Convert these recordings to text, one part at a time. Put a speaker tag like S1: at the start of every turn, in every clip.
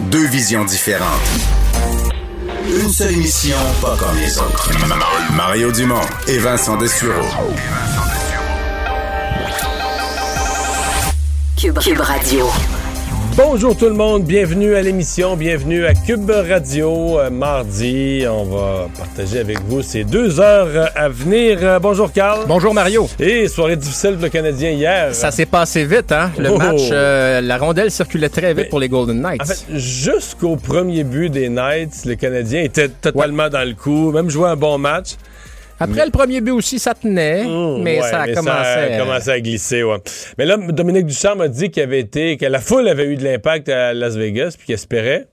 S1: deux visions différentes. Une seule émission, pas comme les autres. Mario Dumont et Vincent Dessureau.
S2: Cube, Cube Radio.
S3: Bonjour tout le monde, bienvenue à l'émission, bienvenue à Cube Radio. Euh, mardi, on va partager avec vous ces deux heures à venir. Euh, bonjour Carl.
S4: Bonjour Mario.
S3: Et soirée difficile pour le Canadien hier.
S4: Ça s'est passé vite, hein? Le
S3: Oh.
S4: match, euh, la rondelle circulait très vite
S3: Mais-
S4: pour les Golden Knights.
S3: En fait, jusqu'au premier but des Knights, le Canadien était totalement dans le coup, même joué un bon match.
S4: Après le premier but aussi, ça tenait,
S3: Mmh,
S4: mais
S3: ouais,
S4: ça a
S3: mais
S4: commencé.
S3: ça a
S4: à-
S3: commencé à glisser, ouais. Mais là, Dominique Ducharme a dit qu'il avait été, que la foule avait eu de l'impact à Las Vegas, puis qu'il espérait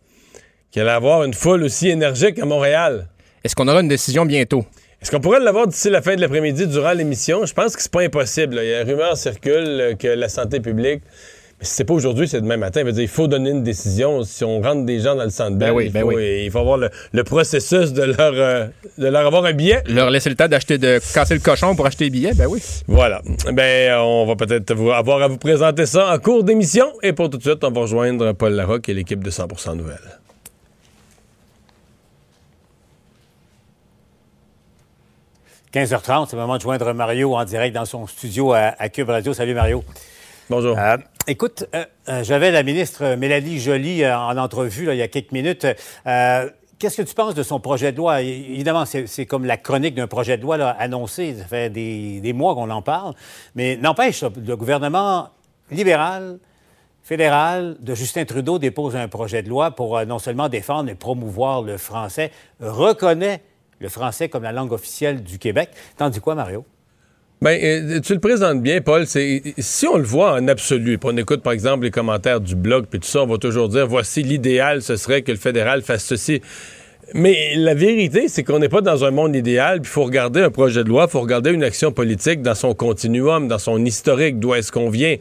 S3: qu'il allait avoir une foule aussi énergique à Montréal.
S4: Est-ce qu'on aura une décision bientôt?
S3: Est-ce qu'on pourrait l'avoir d'ici la fin de l'après-midi durant l'émission? Je pense que c'est pas impossible. là. Il y a rumeur circule euh, que la santé publique. Mais si c'est pas aujourd'hui, c'est demain matin. Il veut dire, il faut donner une décision. Si on rentre des gens dans le centre
S4: Ben oui,
S3: il,
S4: ben
S3: faut,
S4: oui.
S3: il faut avoir le, le processus de leur, euh, de leur avoir un billet.
S4: Leur laisser le temps d'acheter, de casser le cochon pour acheter les billets? Ben oui.
S3: Voilà. Ben, euh, on va peut-être vous- avoir à vous présenter ça en cours d'émission. Et pour tout de suite, on va rejoindre Paul Larocque et l'équipe de 100% Nouvelles.
S5: – 15h30, c'est le moment de joindre Mario en direct dans son studio à, à Cube Radio. Salut Mario.
S3: Bonjour.
S5: Euh, écoute, euh, euh, j'avais la ministre Mélanie Joly euh, en entrevue il y a quelques minutes. Qu'est-ce que tu penses de son projet de loi? Évidemment, c'est comme la chronique d'un projet de loi annoncé. Ça fait des, mois qu'on en parle. Mais n'empêche, le gouvernement libéral, fédéral de Justin Trudeau dépose un projet de loi pour non seulement défendre mais promouvoir le français, reconnaît le français comme la langue officielle du Québec. T'en dis quoi, Mario?
S3: Ben, euh, tu le présentes bien, Paul. Si on le voit en absolu, puis on écoute par exemple les commentaires du blog, puis tout ça, on va toujours dire voici l'idéal, ce serait que le fédéral fasse ceci. Mais la vérité, c'est qu'on n'est pas dans un monde idéal, il faut regarder un projet de loi, il faut regarder une action politique dans son continuum, dans son historique, d'où est-ce qu'on vient.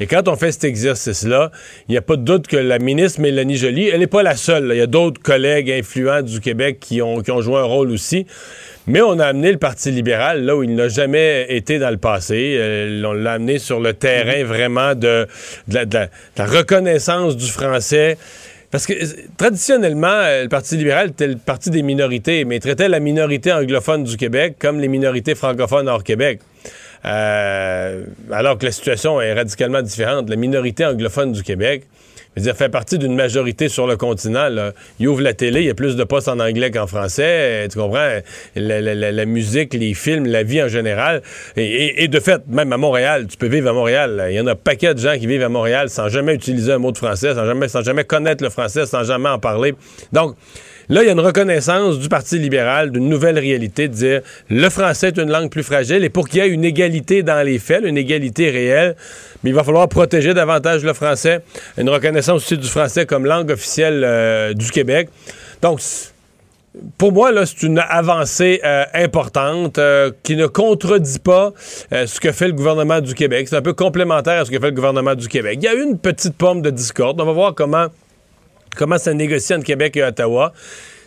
S3: Et quand on fait cet exercice-là, il n'y a pas de doute que la ministre Mélanie Joly, elle n'est pas la seule. Il y a d'autres collègues influents du Québec qui ont, joué un rôle aussi. Mais on a amené le Parti libéral là où il n'a jamais été dans le passé. Euh, on l'a amené sur le terrain vraiment de la reconnaissance du français. Parce que euh, traditionnellement, euh, le Parti libéral était le parti des minorités, mais traitait la minorité anglophone du Québec comme les minorités francophones hors Québec. Euh, alors que la situation est radicalement différente. La minorité anglophone du Québec, je veux dire, fait partie d'une majorité sur le continent. Là. Il ouvre la télé, il y a plus de postes en anglais qu'en français. Euh, Tu comprends? La, musique, les films, la vie en général. Et, de fait, même à Montréal, tu peux vivre à Montréal. Il y en a un paquet de gens qui vivent à Montréal sans jamais utiliser un mot de français, sans jamais, sans jamais connaître le français, sans jamais en parler. Donc, Là, il y a une reconnaissance du Parti libéral d'une nouvelle réalité, de dire le français est une langue plus fragile et pour qu'il y ait une égalité dans les faits, une égalité réelle, mais il va falloir protéger davantage le français, une reconnaissance aussi du français comme langue officielle euh, du Québec. Donc, pour moi, là, c'est une avancée euh, importante euh, qui ne contredit pas ce que fait le gouvernement du Québec. C'est un peu complémentaire à ce que fait le gouvernement du Québec. Il y a une petite pomme de discorde. On va voir comment comment ça négocie entre Québec et Ottawa,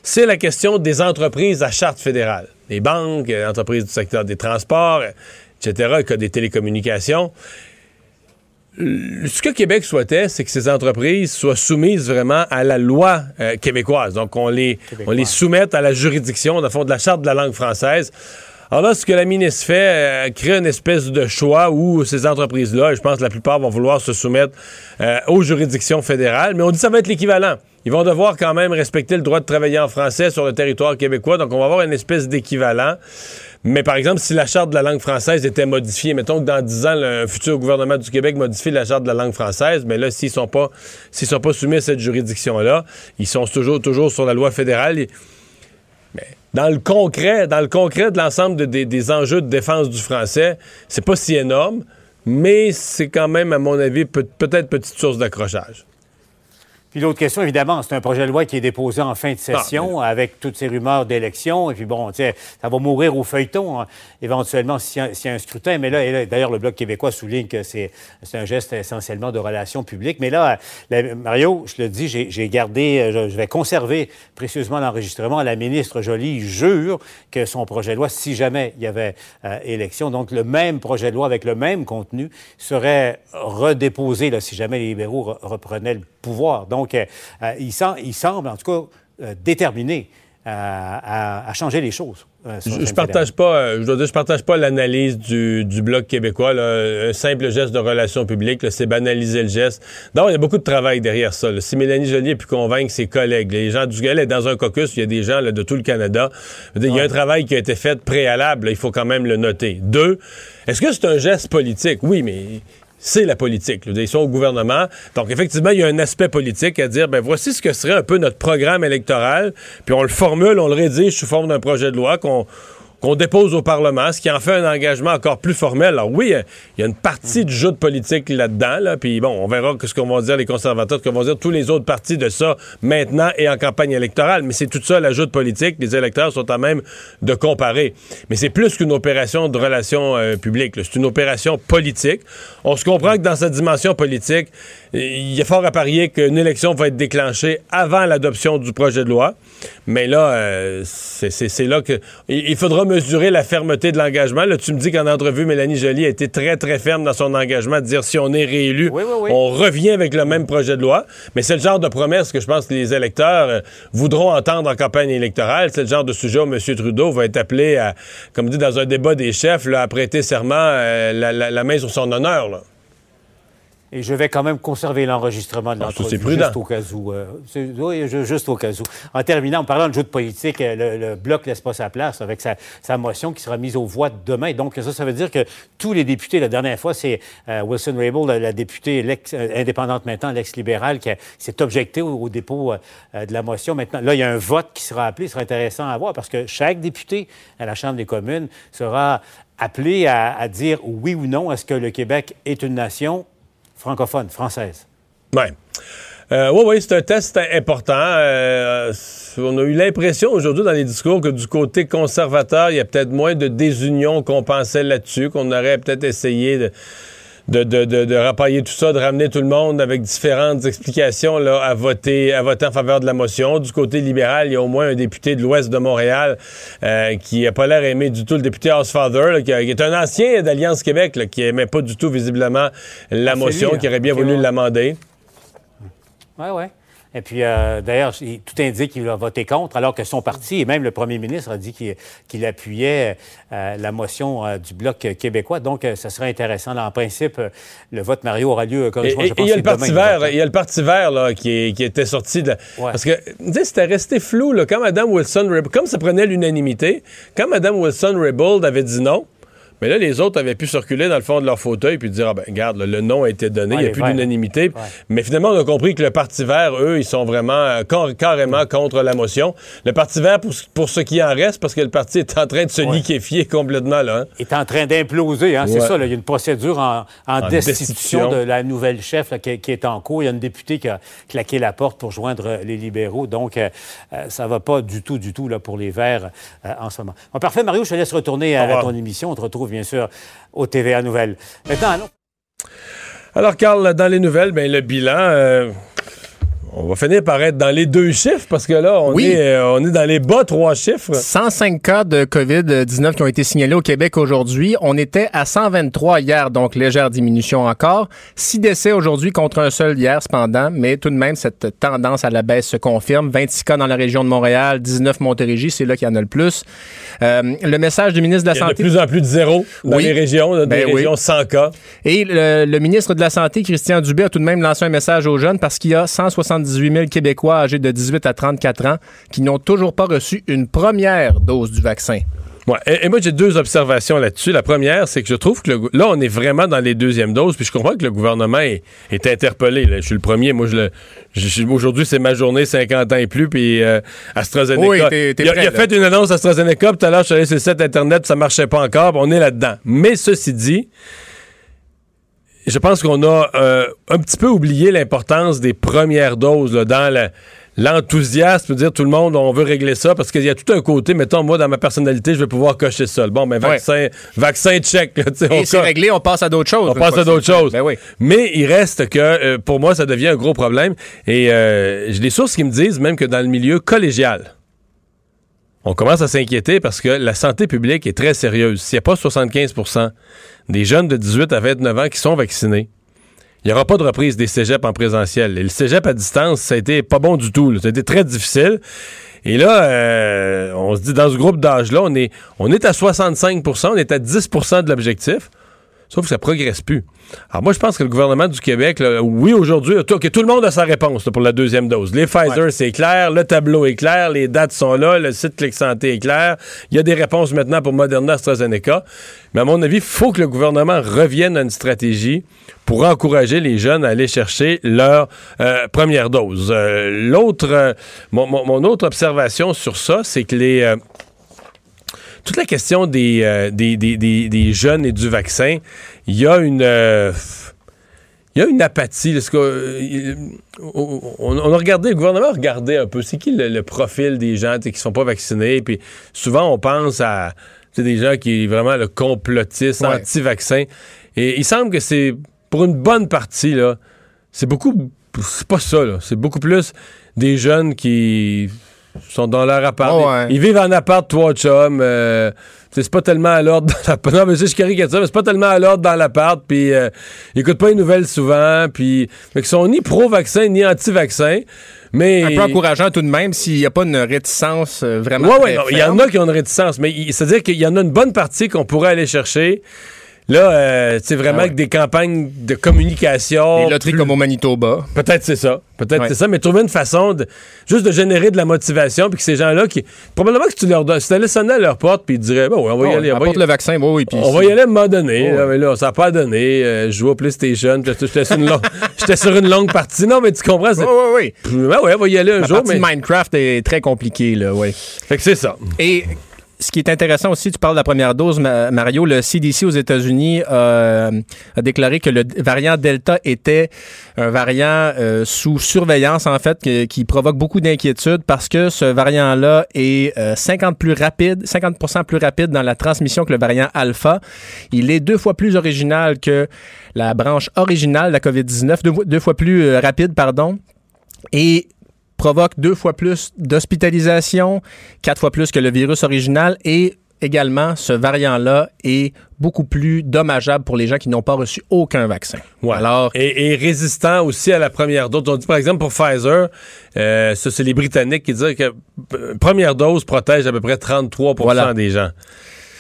S3: c'est la question des entreprises à charte fédérale. Les banques, les entreprises du secteur des transports, euh, etc., le cas des télécommunications. Ce que Québec souhaitait, c'est que ces entreprises soient soumises vraiment à la loi euh, québécoise. Donc, on les, on les soumette à la juridiction, dans le fond, de la charte de la langue française. Alors là, ce que la ministre fait, euh, crée une espèce de choix où ces entreprises-là, je pense que la plupart vont vouloir se soumettre euh, aux juridictions fédérales, mais on dit que ça va être l'équivalent. Ils vont devoir quand même respecter le droit de travailler en français sur le territoire québécois, donc on va avoir une espèce d'équivalent. Mais par exemple, si la charte de la langue française était modifiée, mettons que dans 10 ans, le futur gouvernement du Québec modifie la charte de la langue française, mais là, s'ils sont sont pas soumis à cette juridiction-là, ils sont toujours, toujours sur la loi fédérale. Dans le concret, dans le concret de l'ensemble de- des, enjeux de défense du français, c'est pas si énorme, mais c'est quand même, à mon avis, peut- peut-être petite source d'accrochage.
S5: Puis l'autre question, évidemment, c'est un projet de loi qui est déposé en fin de session avec toutes ces rumeurs d'élection. Et puis bon, ça va mourir au feuilleton, hein, éventuellement, s'il y, a un scrutin. Mais là, d'ailleurs, le Bloc québécois souligne que c'est un geste essentiellement de relations publiques. Mais là, Mario, je le dis, j'ai gardé, je, vais conserver précieusement l'enregistrement. La ministre Joly jure que son projet de loi, si jamais il y avait euh, élection, donc le même projet de loi avec le même contenu, serait redéposé là, si jamais les libéraux reprenaient le pouvoir. Donc, euh, euh, il, semble, en tout cas, déterminé à, changer les choses.
S3: je, je partage pas, je dois dire, je partage pas l'analyse du, bloc québécois. un simple geste de relations publiques, c'est banaliser le geste. Donc, il y a beaucoup de travail derrière ça. Si Mélanie Joly a pu convaincre ses collègues, les gens du est dans un caucus, il y a des gens de tout le Canada. Il y a un travail qui a été fait préalable. il faut quand même le noter. Deux, est-ce que c'est un geste politique? Oui, mais c'est la politique. Ils sont au gouvernement. Donc, effectivement, il y a un aspect politique à dire, ben voici ce que serait un peu notre programme électoral, puis on le formule, on le rédige sous forme d'un projet de loi qu'on qu'on dépose au Parlement, ce qui en fait un engagement encore plus formel. Alors oui, il y a une partie du jeu de politique là-dedans, là, puis bon, on verra ce qu'on va dire les conservateurs, ce qu'on va dire tous les autres partis de ça maintenant et en campagne électorale, mais c'est tout ça l'ajout de politique. Les électeurs sont à même de comparer. Mais c'est plus qu'une opération de relations euh, publiques, c'est une opération politique. On se comprend que dans cette dimension politique, il est fort à parier qu'une élection va être déclenchée avant l'adoption du projet de loi. Mais là, euh, c'est là que. Il faudra mesurer la fermeté de l'engagement. Là, tu me dis qu'en entrevue, Mélanie Joly a été très, très ferme dans son engagement de dire si on est réélu, on revient avec le même projet de loi. Mais c'est le genre de promesse que je pense que les électeurs euh, voudront entendre en campagne électorale. C'est le genre de sujet où M. Trudeau va être appelé à, comme dit dans un débat des chefs, à prêter serment euh, la, la, main sur son honneur. Là.
S5: Et je vais quand même conserver l'enregistrement de ah, l'entrevue. juste au cas où. Euh, oui, juste au cas où. En terminant, en parlant de jeu de politique, euh, le, Bloc laisse pas sa place avec sa, motion qui sera mise aux voix demain. Donc, ça, ça veut dire que tous les députés, la dernière fois, c'est euh, Wilson Raybould, la, députée indépendante maintenant, l'ex-libérale, qui, s'est objecté au, dépôt de la motion. Maintenant, là, il y a un vote qui sera appelé. Ce sera intéressant à voir parce que chaque député à la Chambre des communes sera appelé à, à dire oui ou non, est-ce que le Québec est une nation francophone, française.
S3: Oui. Euh, oui, c'est un test important. Euh, on a eu l'impression aujourd'hui dans les discours que du côté conservateur, il y a peut-être moins de désunion qu'on pensait là-dessus, qu'on aurait peut-être essayé de de, de, de, rapailler tout ça, de ramener tout le monde avec différentes explications là, à voter à voter en faveur de la motion. Du côté libéral, il y a au moins un député de l'Ouest de Montréal euh, qui n'a pas l'air aimé du tout, le député Housefather, qui, est un ancien d'Alliance Québec, là, qui n'aimait pas du tout visiblement la ah, motion, qui aurait bien voulu l'amender.
S5: Oui, oui. Et puis, euh, d'ailleurs, tout indique qu'il va voter contre, alors que son parti, et même le premier ministre, a dit qu'il appuyait euh, la motion euh, du Bloc québécois. Donc, ça serait intéressant. en principe, le vote Mario aura lieu,
S3: comme je pense, il y a le Parti vert, il y a le Parti vert là, qui, était sorti de... Parce que, tu sais, c'était resté flou, là, quand Mme Wilson... Comme ça prenait l'unanimité, quand Mme Wilson-Raybould avait dit non, mais là, les autres avaient pu circuler dans le fond de leur fauteuil puis dire, ah ben, regarde, le nom a été donné, il n'y a plus d'unanimité. Mais finalement, on a compris que le Parti vert, eux, ils sont vraiment euh, carrément contre la motion. Le Parti vert, pour, ce qui en reste, parce que le parti est en train de se liquéfier complètement, là. Hein.
S5: Il est en train d'imploser, hein, c'est ça. il y a une procédure en, destitution, de la nouvelle chef qui, est en cours. Il y a une députée qui a claqué la porte pour joindre les libéraux. Donc, euh, euh, ça va pas du tout, du tout là, pour les Verts en ce moment. parfait, Mario, je te laisse retourner à, à ton émission. On te retrouve bien sûr, au TVA Nouvelles. Maintenant.
S3: Alors, Carl, dans les nouvelles, ben, le bilan. Euh, on va finir par être dans les deux chiffres parce que là, on, est, euh, on est dans les bas trois chiffres.
S4: 105 cas de COVID-19 qui ont été signalés au Québec aujourd'hui. On était à 123 hier, donc légère diminution encore. Six décès aujourd'hui contre un seul hier, cependant, mais tout de même, cette tendance à la baisse se confirme. 26 cas dans la région de Montréal, 19 Montérégie, c'est là qu'il y en a le plus. Euh, le message du ministre de la Santé...
S3: Il y a de plus en plus de zéro dans les régions, dans ben les régions 100 cas.
S4: Et le, le ministre de la Santé, Christian Dubé, a tout de même lancé un message aux jeunes parce qu'il y a 170 18 000 Québécois âgés de 18 à 34 ans qui n'ont toujours pas reçu une première dose du vaccin.
S3: Ouais, et, moi, j'ai deux observations là-dessus. La première, c'est que je trouve que là, on est vraiment dans les deuxièmes doses, puis je comprends que le gouvernement est, interpellé. Je suis le premier. Moi, je, aujourd'hui, c'est ma journée 50 ans et plus, puis euh, AstraZeneca. Oui, il, a, fait une annonce AstraZeneca, tout à l'heure, je suis allé sur le site Internet, ça marchait pas encore, on est là-dedans. Mais ceci dit, je pense qu'on a euh, un petit peu oublié l'importance des premières doses dans l'enthousiasme, dire tout le monde, on veut régler ça, parce qu'il y a tout un côté, mettons, moi, dans ma personnalité, je vais pouvoir cocher ça. Bon, ben, vaccin, vaccin check.
S4: Et c'est réglé, on passe à d'autres choses.
S3: On passe à d'autres choses.
S4: Ben oui.
S3: Mais il reste que, euh, pour moi, ça devient un gros problème. Et euh, j'ai des sources qui me disent même que dans le milieu collégial, on commence à s'inquiéter parce que la santé publique est très sérieuse. S'il n'y a pas 75% des jeunes de 18 à 29 ans qui sont vaccinés, il n'y aura pas de reprise des cégeps en présentiel. Et le cégep à distance, ça a été pas bon du tout. Ça a été très difficile. Et là, euh, on se dit, dans ce groupe d'âge-là, on est, on est à 65% on est à 10% de l'objectif. Sauf que ça progresse plus. Alors moi, je pense que le gouvernement du Québec, oui, aujourd'hui, tout le monde a sa réponse pour la deuxième dose. Les Pfizer, c'est clair, le tableau est clair, les dates sont là, le site Clic Santé est clair. Il y a des réponses maintenant pour Moderna, AstraZeneca. Mais à mon avis, il faut que le gouvernement revienne à une stratégie pour encourager les jeunes à aller chercher leur euh, première dose. Euh, l'autre, euh, mon, autre observation sur ça, c'est que les toute la question euh, des, des, jeunes et du vaccin, il y a une. Euh, il y a une apathie. Euh, on, a regardé, le gouvernement a regardé un peu, c'est qui le, profil des gens qui ne sont pas vaccinés. Puis souvent, on pense à des gens qui sont vraiment le complotiste, anti-vaccin. Et il semble que c'est, pour une bonne partie, là, c'est beaucoup. C'est pas ça, là. C'est beaucoup plus des jeunes qui sont dans leur appart.
S4: Oh,
S3: ils vivent en appart, trois chums. Euh, c'est pas tellement à l'ordre dans l'appart. Non, mais je caricature, mais c'est pas tellement à l'ordre dans l'appart. Puis euh, ils écoutent pas les nouvelles souvent. Puis ils sont ni pro-vaccin ni anti-vaccin. Mais...
S4: Un peu encourageant tout de même s'il n'y a pas une réticence euh, vraiment.
S3: Oui, oui, il y en a qui ont une réticence, mais c'est-à-dire qu'il y en a une bonne partie qu'on pourrait aller chercher. Là, c'est vraiment ah des campagnes de communication.
S4: Des loteries comme au Manitoba.
S3: Peut-être c'est ça. Peut-être c'est ça, mais trouver une façon de juste de générer de la motivation, puis que ces gens-là qui. Probablement que tu leur donnes. Si tu allais sonner à leur porte, puis ils diraient, bon, on va y aller.
S4: On va y... le vaccin, bon, oui,
S3: On va y aller à un moment donné. là, mais là, ça n'a pas donné. Euh, je joue au PlayStation, j'étais sur, une sur une longue partie. Non, mais tu comprends.
S4: Oui, oui,
S3: oui. On va y aller un jour.
S4: Partie mais... Minecraft est très compliquée, là, oui.
S3: Fait que c'est ça.
S4: Et ce qui est intéressant aussi, tu parles de la première dose, Mario, le CDC aux États-Unis euh, a déclaré que le variant Delta était un variant euh, sous surveillance, en fait, qui, provoque beaucoup d'inquiétude parce que ce variant-là est 50 euh, plus rapide, 50 plus rapide dans la transmission que le variant Alpha. Il est deux fois plus original que la branche originale de la COVID-19, deux, deux, fois plus rapide, pardon. Et provoque deux fois plus d'hospitalisation, quatre fois plus que le virus original et également, ce variant-là est beaucoup plus dommageable pour les gens qui n'ont pas reçu aucun vaccin.
S3: Alors, et, résistant aussi à la première dose. On dit par exemple pour Pfizer, euh, ça c'est les Britanniques qui disent que euh, première dose protège à peu près 33 des gens.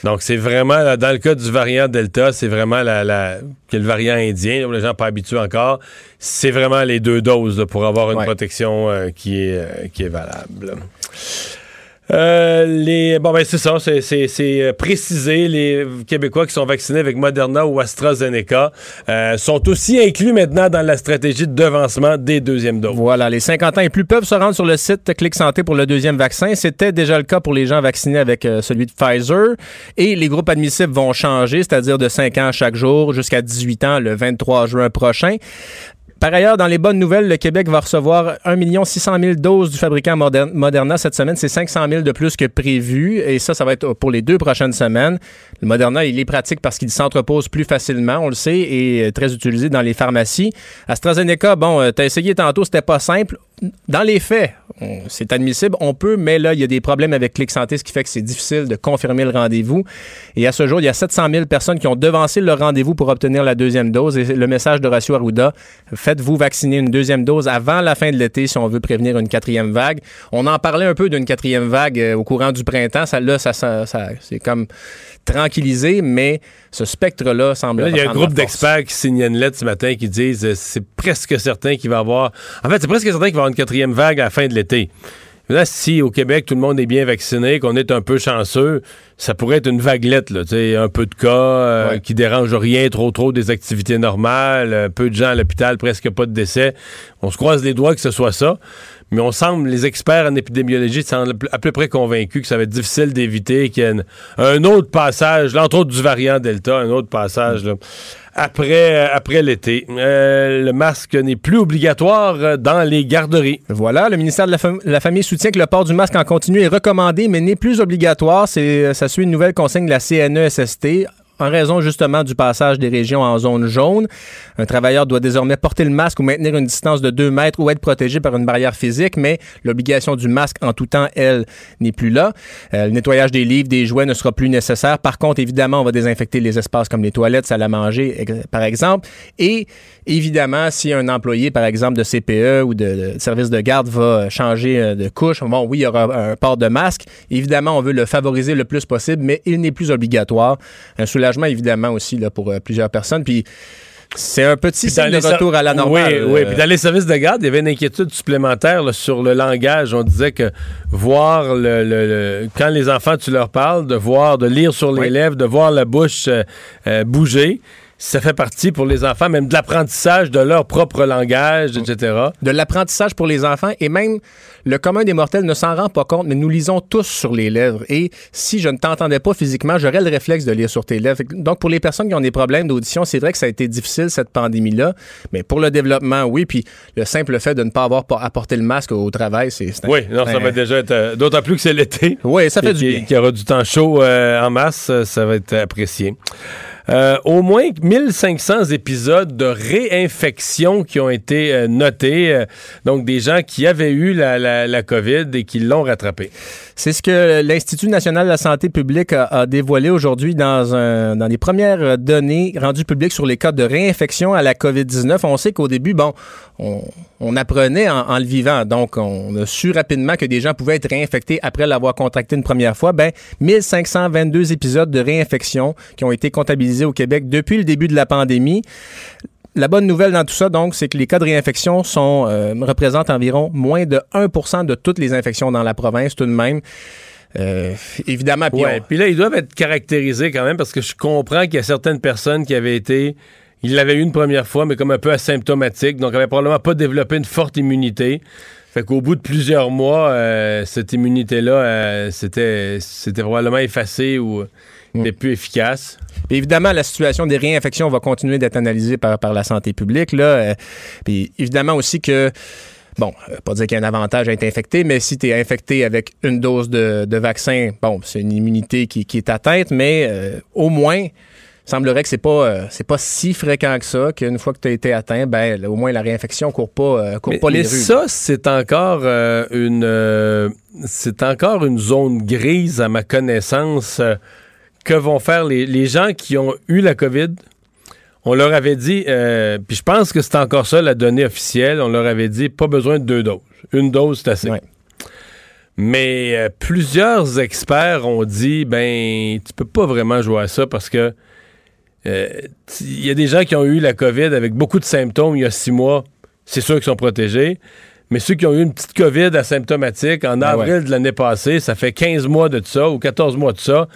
S3: Donc, c'est vraiment, dans le cas du variant Delta, c'est vraiment la, la, le variant indien, où les gens pas habitués encore. C'est vraiment les deux doses pour avoir une protection euh, qui, est, euh, qui est valable. Euh, les, bon, ben, c'est ça, c'est euh, précisé. Les Québécois qui sont vaccinés avec Moderna ou AstraZeneca euh, sont aussi inclus maintenant dans la stratégie de devancement des deuxièmes doses.
S4: Voilà, les 50 ans et plus peuvent se rendre sur le site Clic Santé pour le deuxième vaccin. C'était déjà le cas pour les gens vaccinés avec celui de Pfizer. Et les groupes admissibles vont changer, c'est-à-dire de 5 ans chaque jour jusqu'à 18 ans le 23 juin prochain. Par ailleurs, dans les bonnes nouvelles, le Québec va recevoir 1 600 000 doses du fabricant Moderna cette semaine. C'est 500 000 de plus que prévu. Et ça, ça va être pour les deux prochaines semaines. Le Moderna, il est pratique parce qu'il s'entrepose plus facilement, on le sait, et très utilisé dans les pharmacies. AstraZeneca, bon, euh, tu as essayé tantôt, c'était pas simple. Dans les faits, c'est admissible, on peut, mais là, il y a des problèmes avec Clic Santé, ce qui fait que c'est difficile de confirmer le rendez-vous. Et à ce jour, il y a 700 000 personnes qui ont devancé le rendez-vous pour obtenir la deuxième dose. Et le message de Ratio Arruda, faites-vous vacciner une deuxième dose avant la fin de l'été si on veut prévenir une quatrième vague. On en parlait un peu d'une quatrième vague euh, au courant du printemps. Ça, là, ça, ça, c'est comme tranquillisé, mais ce spectre-là semble.
S3: il y a un groupe d'experts qui signent une lettre ce matin qui disent euh, c'est presque certain qu'il va y avoir. En fait, c'est presque certain qu'il va y avoir une quatrième vague à la fin de l'été. Là, si au Québec, tout le monde est bien vacciné, qu'on est un peu chanceux, ça pourrait être une vaguelette, là, un peu de cas euh, qui dérange rien trop trop des activités normales, un peu de gens à l'hôpital, presque pas de décès. On se croise les doigts que ce soit ça. Mais on semble, les experts en épidémiologie semblent à peu près convaincus que ça va être difficile d'éviter qu'il y ait un autre passage, entre autres du variant Delta, un autre passage après, euh, après l'été. Euh, le masque n'est plus obligatoire euh, dans les garderies.
S4: Voilà, le ministère de la, Famille soutient que le port du masque en continu est recommandé, mais n'est plus obligatoire. Ça suit une nouvelle consigne de la CNESST en raison justement du passage des régions en zone jaune. Un travailleur doit désormais porter le masque ou maintenir une distance de 2 mètres ou être protégé par une barrière physique, mais l'obligation du masque en tout temps, elle, n'est plus là. Euh, le nettoyage des livres, des jouets ne sera plus nécessaire. Par contre, évidemment, on va désinfecter les espaces comme les toilettes, salle à manger, par exemple. Et évidemment, si un employé, par exemple, de CPE ou de, service de garde va changer euh, de couche, bon, oui, il y aura un port de masque. Évidemment, on veut le favoriser le plus possible, mais il n'est plus obligatoire. Un soulagement, évidemment, aussi là, pour euh, plusieurs personnes. Puis, c'est un petit signe de retour à la normale.
S3: Oui, oui. Puis dans les services de garde, il y avait une inquiétude supplémentaire sur le langage. On disait que voir le, quand les enfants, tu leur parles, de voir, de lire sur les lèvres, de voir la bouche euh, bouger ça fait partie pour les enfants, même de l'apprentissage de leur propre langage, etc.
S4: De l'apprentissage pour les enfants et même le commun des mortels ne s'en rend pas compte, mais nous lisons tous sur les lèvres. Et si je ne t'entendais pas physiquement, j'aurais le réflexe de lire sur tes lèvres. Donc pour les personnes qui ont des problèmes d'audition, c'est vrai que ça a été difficile cette pandémie-là, mais pour le développement, oui. Puis le simple fait de ne pas avoir apporté le masque au travail, c'est.
S3: Oui, non, ça va déjà être. Euh, d'autant plus que c'est l'été.
S4: Oui, ça fait du bien.
S3: Qu'il y aura du temps chaud euh, en masse, ça va être apprécié. Euh, au moins 1500 épisodes de réinfection qui ont été euh, notés. Euh, donc, des gens qui avaient eu la, la, la COVID et qui l'ont rattrapé.
S4: C'est ce que l'Institut national de la santé publique a, dévoilé aujourd'hui dans, un, dans les premières données rendues publiques sur les cas de réinfection à la COVID-19. On sait qu'au début, bon, on, apprenait en, le vivant. Donc, on a su rapidement que des gens pouvaient être réinfectés après l'avoir contracté une première fois. Ben, 1522 épisodes de réinfection qui ont été comptabilisés au Québec depuis le début de la pandémie. La bonne nouvelle dans tout ça, donc, c'est que les cas de réinfection sont, euh, représentent environ moins de 1% de toutes les infections dans la province, tout de même. Euh, évidemment.
S3: Puis puis là, ils doivent être caractérisés quand même parce que je comprends qu'il y a certaines personnes qui avaient été. Ils l'avaient eu une première fois, mais comme un peu asymptomatique, donc n'avaient probablement pas développé une forte immunité. Fait qu'au bout de plusieurs mois, euh, cette immunité-là, c'était, c'était probablement effacée ou n'est plus efficace.
S4: Évidemment, la situation des réinfections va continuer d'être analysée par, par la santé publique. Là. Euh, puis évidemment aussi que bon, euh, pas dire qu'il y a un avantage à être infecté, mais si tu es infecté avec une dose de, vaccin, bon, c'est une immunité qui, est atteinte, mais euh, au moins, semblerait que c'est pas c'est pas si fréquent que ça qu'une fois que tu as été atteint ben au moins la réinfection court pas court pas les
S3: mais ça c'est encore une c'est encore une zone grise à ma connaissance que vont faire les, gens qui ont eu la COVID? On leur avait dit, euh, puis je pense que c'est encore ça la donnée officielle, on leur avait dit pas besoin de deux doses. Une dose, c'est assez. Mais euh, plusieurs experts ont dit, ben, tu peux pas vraiment jouer à ça parce que euh, il y a des gens qui ont eu la COVID avec beaucoup de symptômes il y a six mois, c'est sûr qu'ils sont protégés. Mais ceux qui ont eu une petite COVID asymptomatique en ah avril de l'année passée, ça fait 15 mois de ça ou 14 mois de ça.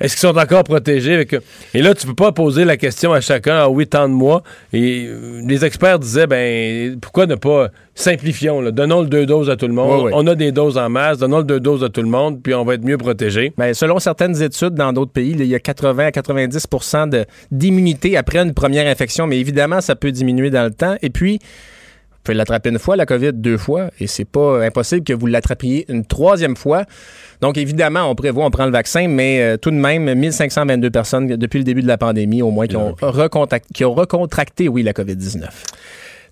S3: Est-ce qu'ils sont encore protégés? Et là, tu peux pas poser la question à chacun, à oui, tant de mois. Et euh, les experts disaient, ben, pourquoi ne pas simplifions, donnons le deux doses à tout le monde. On a des doses en masse, donnons le deux doses à tout le monde, puis on va être mieux protégé.
S4: Mais ben, selon certaines études dans d'autres pays, il y a 80 à 90% d'immunité après une première infection, mais évidemment, ça peut diminuer dans le temps. Et puis, vous pouvez l'attraper une fois, la COVID deux fois, et c'est pas impossible que vous l'attrapiez une troisième fois. Donc, évidemment, on prévoit, on prend le vaccin, mais euh, tout de même, 1522 personnes depuis le début de la pandémie, au moins, qui ont, qui ont recontracté, oui, la COVID-19.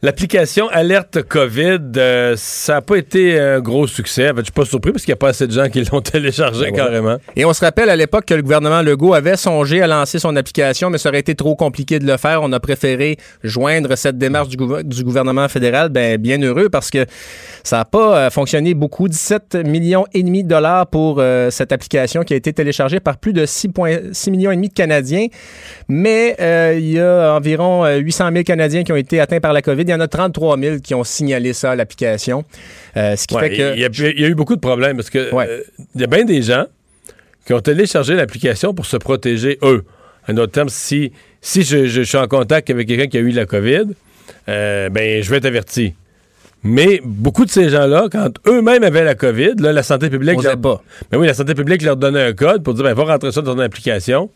S3: L'application Alerte COVID, euh, ça n'a pas été un gros succès. En fait, je suis pas surpris parce qu'il n'y a pas assez de gens qui l'ont téléchargé ben carrément.
S4: Et on se rappelle à l'époque que le gouvernement Legault avait songé à lancer son application, mais ça aurait été trop compliqué de le faire. On a préféré joindre cette démarche du, gouvernement fédéral. Ben, bien heureux parce que ça n'a pas euh, fonctionné beaucoup. 17 millions et demi de dollars pour euh, cette application qui a été téléchargée par plus de 6,6 millions et demi de Canadiens. Mais il y a environ 800 000 Canadiens qui ont été atteints par la COVID y en a 33 000 qui ont signalé ça à l'application.
S3: Euh, ce qui fait que. Il y, a, eu beaucoup de problèmes parce que euh, il y a bien des gens qui ont téléchargé l'application pour se protéger eux. En d'autres termes, si, si je, suis en contact avec quelqu'un qui a eu la COVID, euh, ben je vais être averti. Mais beaucoup de ces gens-là, quand eux-mêmes avaient la COVID, là, la santé publique.
S4: Leur... pas.
S3: Mais oui, la santé publique leur donnait un code pour dire ben, va rentrer ça dans ton application.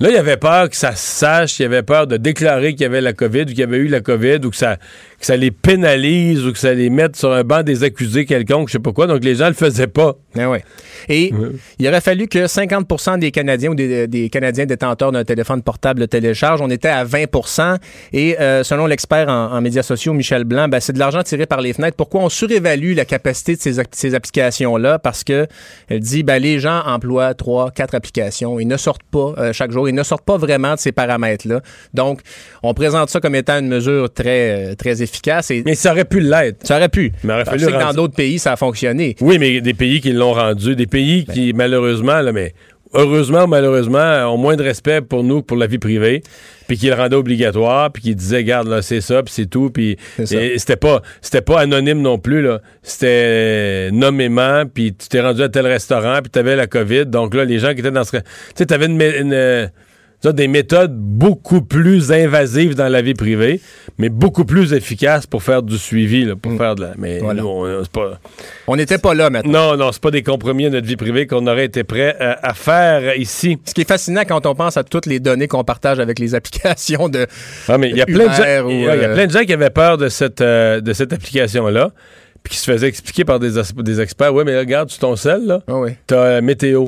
S3: Là, il y avait peur que ça sache, il y avait peur de déclarer qu'il y avait la COVID ou qu'il y avait eu la COVID ou que ça, que ça les pénalise ou que ça les mette sur un banc des accusés quelconque, je sais pas quoi. Donc, les gens le faisaient pas.
S4: Ah ouais. Et il aurait fallu que 50% des Canadiens ou des, Canadiens détenteurs d'un téléphone portable le téléchargent. On était à 20% Et euh, selon l'expert en, médias sociaux, Michel Blanc, ben, c'est de l'argent tiré par les fenêtres. Pourquoi on surévalue la capacité de ces, ces applications-là? Parce que elle dit, ben, les gens emploient trois, quatre applications. Ils ne sortent pas euh, chaque jour. Ils ne sortent pas vraiment de ces paramètres-là. Donc, on présente ça comme étant une mesure très, euh, très efficace
S3: mais ça aurait pu l'être.
S4: Ça aurait pu.
S3: Mais aurait
S4: fallu que dans d'autres pays, ça a fonctionné.
S3: Oui, mais des pays qui l'ont rendu, des pays qui, malheureusement, là, mais heureusement ou malheureusement, ont moins de respect pour nous que pour la vie privée, puis qui le rendaient obligatoire, puis qui disaient, garde, là, c'est ça, puis c'est tout, puis c'était pas, c'était pas anonyme non plus, là. C'était nommément, puis tu t'es rendu à tel restaurant, puis t'avais la COVID, donc là, les gens qui étaient dans ce... Tu sais, t'avais une, une des méthodes beaucoup plus invasives dans la vie privée, mais beaucoup plus efficaces pour faire du suivi, pour mm. faire de la. Mais
S4: on, pas. On n'était pas là maintenant.
S3: Non, non, c'est pas des compromis à notre vie privée qu'on aurait été prêt à, faire ici.
S4: Ce qui est fascinant quand on pense à toutes les données qu'on partage avec les applications de.
S3: Ah, mais il y a plein de gens. Il y, a euh, plein de gens qui avaient peur de cette, euh, de cette application-là puis qui se faisaient expliquer par des, des experts. Oui, mais regarde, sur ton sel, là,
S4: ah
S3: t'as euh, météo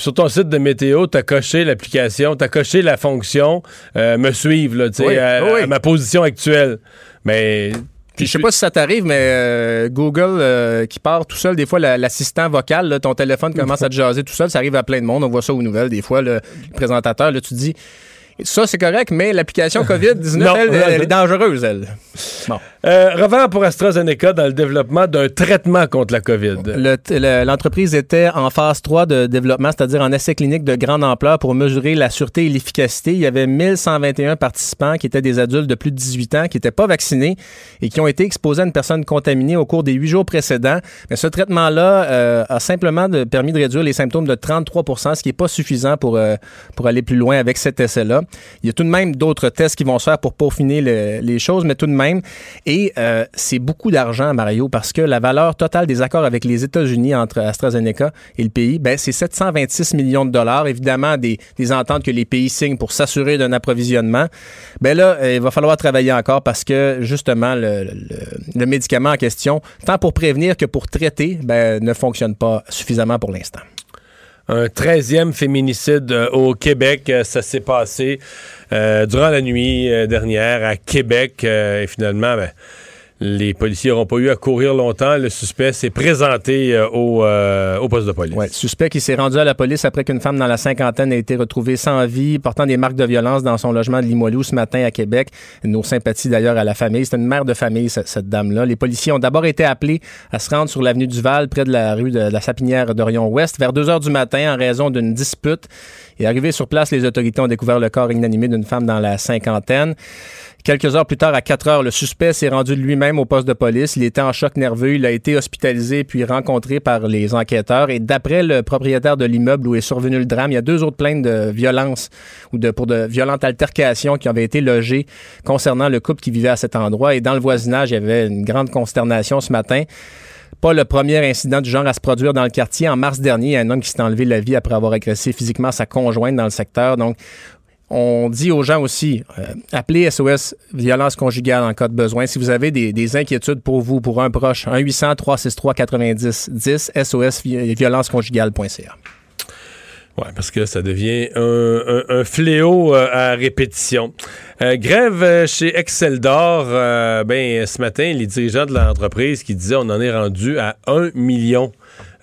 S3: sur ton site de météo, tu as coché l'application, tu as coché la fonction euh, me suivre là, à, ma position actuelle. Mais
S4: je sais pas si ça t'arrive, mais euh, Google euh, qui part tout seul, des fois, l'assistant vocal, ton téléphone commence à te jaser tout seul, ça arrive à plein de monde. On voit ça aux nouvelles, des fois, le, présentateur, là, tu dis ça, c'est correct, mais l'application COVID-19, elle, est dangereuse, elle.
S3: Bon. Euh, revers pour AstraZeneca dans le développement d'un traitement contre la COVID.
S4: L'entreprise était en phase 3 de développement, c'est-à-dire en essai clinique de grande ampleur pour mesurer la sûreté et l'efficacité. Il y avait 1121 participants qui étaient des adultes de plus de 18 ans, qui n'étaient pas vaccinés et qui ont été exposés à une personne contaminée au cours des huit jours précédents. Mais ce traitement-là euh, a simplement permis de réduire les symptômes de 33% ce qui n'est pas suffisant pour, euh, pour aller plus loin avec cet essai-là. Il y a tout de même d'autres tests qui vont se faire pour peaufiner les choses, mais tout de même. Et euh, c'est beaucoup d'argent, Mario, parce que la valeur totale des accords avec les États-Unis entre AstraZeneca et le pays, ben, c'est 726 millions de dollars. Évidemment, des, ententes que les pays signent pour s'assurer d'un approvisionnement. Ben là, euh, il va falloir travailler encore parce que, justement, le, médicament en question, tant pour prévenir que pour traiter, ben, ne fonctionne pas suffisamment pour l'instant
S3: un 13e féminicide euh, au Québec. Ça s'est passé euh, durant la nuit euh, dernière à Québec. Euh, et finalement, ben, les policiers n'auront pas eu à courir longtemps. Le suspect s'est présenté au, au, poste de police.
S4: Suspect qui s'est rendu à la police après qu'une femme dans la cinquantaine ait été retrouvée sans vie, portant des marques de violence dans son logement de Limoilou ce matin à Québec. Nos sympathies d'ailleurs à la famille. C'est une mère de famille, cette, dame-là. Les policiers ont d'abord été appelés à se rendre sur l'avenue du Val, près de la rue de, la Sapinière d'Orion-Ouest, vers 2 heures du matin en raison d'une dispute. Et arrivé sur place, les autorités ont découvert le corps inanimé d'une femme dans la cinquantaine. Quelques heures plus tard, à 4 heures, le suspect s'est rendu lui-même au poste de police. Il était en choc nerveux. Il a été hospitalisé puis rencontré par les enquêteurs. Et d'après le propriétaire de l'immeuble où est survenu le drame, il y a deux autres plaintes de violence ou de, pour de violentes altercations qui avaient été logées concernant le couple qui vivait à cet endroit. Et dans le voisinage, il y avait une grande consternation ce matin pas le premier incident du genre à se produire dans le quartier. En mars dernier, il y a un homme qui s'est enlevé la vie après avoir agressé physiquement sa conjointe dans le secteur. Donc, on dit aux gens aussi, euh, appelez SOS violence conjugale en cas de besoin. Si vous avez des, inquiétudes pour vous, pour un proche, 1-800-363-90-10, SOS violence conjugale.ca.
S3: Oui, parce que ça devient un, fléau euh, à répétition. Euh, grève euh, chez Excel d'Or. ben, ce matin, les dirigeants de l'entreprise qui disaient on en est rendu à un million.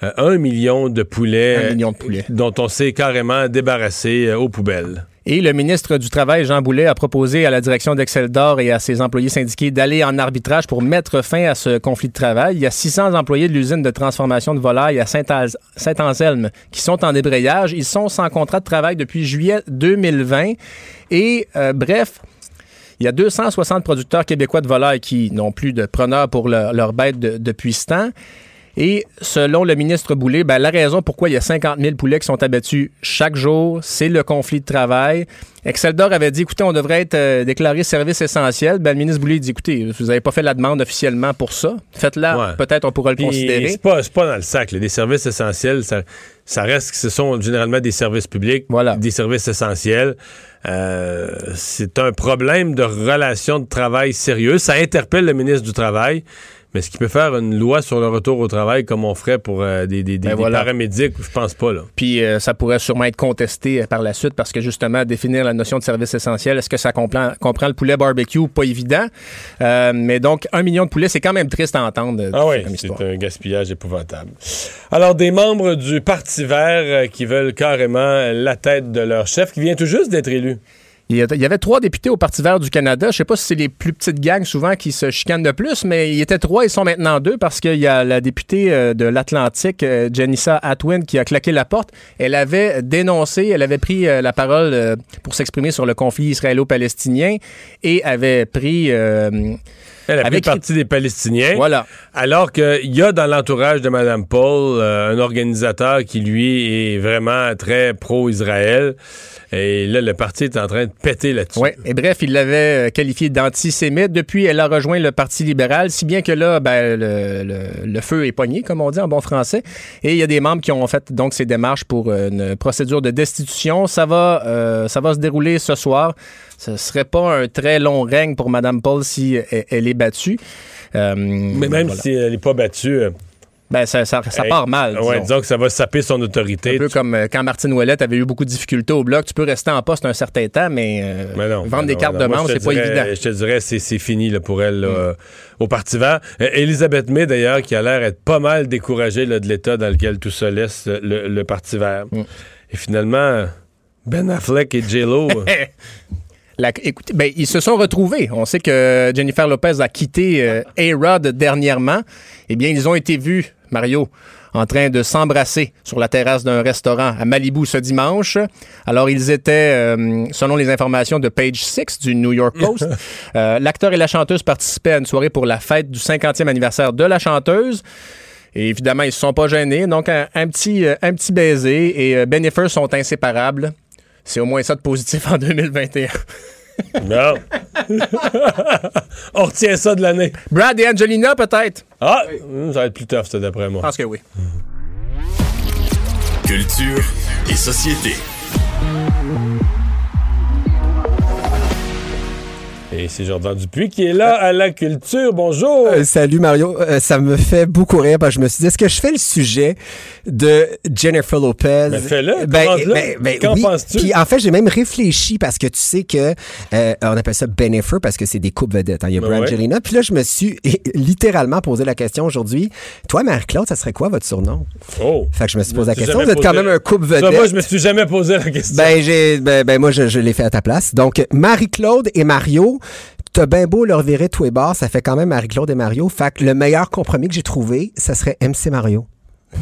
S3: un million de poulets,
S4: un million de poulets.
S3: dont on s'est carrément débarrassé aux poubelles.
S4: Et le ministre du Travail, Jean Boulet, a proposé à la direction d'Excel d'Or et à ses employés syndiqués d'aller en arbitrage pour mettre fin à ce conflit de travail. Il y a 600 employés de l'usine de transformation de volailles à Saint-Anselme qui sont en débrayage. Ils sont sans contrat de travail depuis juillet 2020. Et euh, bref, il y a 260 producteurs québécois de volailles qui n'ont plus de preneurs pour leur, bête depuis ce temps. Et selon le ministre Boulay, ben, la raison pourquoi il y a 50 000 poulets qui sont abattus chaque jour, c'est le conflit de travail. Exceldor avait dit, écoutez, on devrait être euh, déclaré service essentiel. Ben, le ministre Boulay dit, écoutez, vous n'avez pas fait la demande officiellement pour ça. Faites-la, peut-être on pourra le considérer.
S3: C'est pas, pas dans le sac. Les services essentiels, ça, ça reste que ce sont généralement des services publics,
S4: voilà.
S3: des services essentiels. Euh, c'est un problème de relation de travail sérieux. Ça interpelle le ministre du Travail. Mais est-ce qu'il peut faire une loi sur le retour au travail comme on ferait pour euh, des, des, ben paramédics? Je pense pas. Là.
S4: Puis euh, ça pourrait sûrement être contesté par la suite parce que justement, définir la notion de service essentiel, est-ce que ça comprend, comprend le poulet barbecue? Pas évident. mais donc, un million de poulets, c'est quand même triste à entendre.
S3: Ah oui, c'est un gaspillage épouvantable. Alors, des membres du Parti vert qui veulent carrément la tête de leur chef, qui vient tout juste d'être élu.
S4: Il y avait trois députés au Parti vert du Canada. Je sais pas si c'est les plus petites gangs souvent qui se chicanent de plus, mais il y était trois, ils sont maintenant deux parce qu'il y a la députée euh, de l'Atlantique, euh, Janissa Atwin, qui a claqué la porte. Elle avait dénoncé, elle avait pris euh, la parole pour s'exprimer sur le conflit israélo-palestinien et avait pris...
S3: Elle a pris partie des Palestiniens.
S4: Voilà.
S3: Alors qu'il y a dans l'entourage de Mme Paul un organisateur qui, lui, est vraiment très pro-Israël. Et là, le parti est en train de péter là-dessus.
S4: Oui, et bref, il l'avait euh, qualifié d'antisémite. Depuis, elle a rejoint le Parti libéral, si bien que là, ben, le, feu est pogné, comme on dit en bon français. Et il y a des membres qui ont fait donc ces démarches pour euh, une procédure de destitution. Ça va, euh, ça va se dérouler ce soir. Ce serait pas un très long règne pour Mme Paul si elle, est battue.
S3: Mais même si elle n'est pas battue,
S4: ben, ça, ça, part mal.
S3: Oui, disons que ça va saper son autorité.
S4: Un peu comme euh, quand Martine Ouellette avait eu beaucoup de difficultés au bloc. Tu peux rester en poste un certain temps, mais, euh, vendre des cartes de membres, c'est pas évident.
S3: Je te dirais, c'est fini là, pour elle mm. au Parti vert. Euh, Elisabeth May, d'ailleurs, qui a l'air être pas mal découragée de l'état dans lequel tout ça laisse le, Parti vert. Mm. Et finalement, Ben Affleck et J-Lo...
S4: écoutez, ben, ils se sont retrouvés. On sait que Jennifer Lopez a quitté A-Rod dernièrement. Eh bien, ils ont été vus Mario, en train de s'embrasser sur la terrasse d'un restaurant à Malibu ce dimanche. Alors, ils étaient, euh, selon les informations de Page 6 du New York Post, euh, l'acteur et la chanteuse participaient à une soirée pour la fête du 50e anniversaire de la chanteuse. Et évidemment, ils ne se sont pas gênés. Donc, un, petit, euh, un petit baiser. Et Bennifer sont inséparables. C'est au moins ça de positif en 2021.
S3: Non. On retient ça de l'année.
S4: Brad et Angelina, peut-être?
S3: Ah, ça va être plus tough, ça, d'après moi.
S4: Je pense que oui.
S1: Culture et société.
S3: Et c'est Jordan Dupuis qui est là à la culture. Bonjour.
S2: Euh, salut Mario. Euh, ça me fait beaucoup rire parce que je me suis dit, est-ce que je fais le sujet de Jennifer Lopez?
S3: Ben fais-le. Ben, ben, ben, Qu'en penses-tu?
S2: Puis en fait, j'ai même réfléchi parce que tu sais que euh, on appelle ça Benefer parce que c'est des coupes vedettes. Hein. Il y a ben Brangelina. Puis là, je me suis littéralement posé la question aujourd'hui. Toi, Marie-Claude, ça serait quoi votre surnom?
S3: Oh.
S2: Fait que je me suis posé la question. Vous êtes quand même un couple vedette.
S3: moi, je me suis jamais posé la question.
S2: Ben, j'ai, ben, ben moi, je, je l'ai fait à ta place. Donc, Marie-Claude et Mario, t'as bien beau leur virer tout et bas, ça fait quand même Marie-Claude et Mario. Fait que le meilleur compromis que j'ai trouvé, ça serait MC Mario.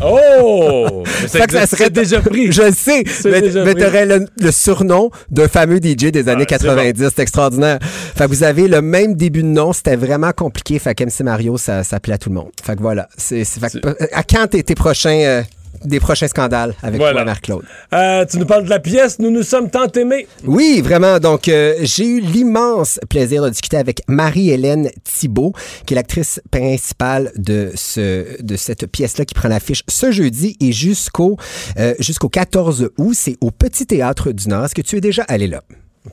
S3: Oh! fait que ça serait déjà pris.
S2: Je sais, mais, t'aurais le, surnom d'un fameux DJ des années 90. C'est extraordinaire. Fait que vous avez le même début de nom. C'était vraiment compliqué. Fait que MC Mario, ça, ça plaît à tout le monde. Fait que voilà. C'est, à quand tes, tes prochains... Euh, des prochains scandales avec toi, Marc-Claude.
S3: Euh, tu nous parles de la pièce Nous nous sommes tant aimés.
S2: Oui, vraiment. Donc, euh, j'ai eu l'immense plaisir de discuter avec Marie-Hélène Thibault, qui est l'actrice principale de, ce, de cette pièce-là qui prend l'affiche ce jeudi et jusqu'au euh, jusqu'au 14 août. C'est au Petit Théâtre du Nord. Est-ce que tu es déjà allé là?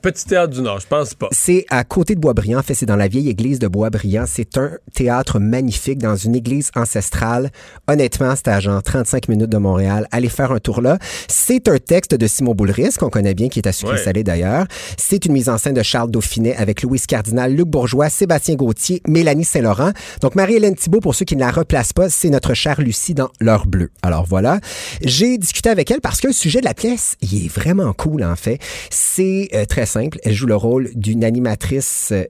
S3: Petit théâtre du Nord, je pense pas.
S2: C'est à côté de Boisbriand. En fait, c'est dans la vieille église de Boisbriand. C'est un théâtre magnifique dans une église ancestrale. Honnêtement, c'est à genre 35 minutes de Montréal. Allez faire un tour là. C'est un texte de Simon Boulris, qu'on connaît bien, qui est à sucré salé d'ailleurs. C'est une mise en scène de Charles Dauphinet avec Louis Cardinal, Luc Bourgeois, Sébastien Gauthier, Mélanie Saint-Laurent. Donc, Marie-Hélène Thibault, pour ceux qui ne la replacent pas, c'est notre chère Lucie dans L'heure bleue. Alors voilà. J'ai discuté avec elle parce que le sujet de la pièce, il est vraiment cool, en fait. C'est euh, très simple. Elle joue le rôle d'une animatrice euh,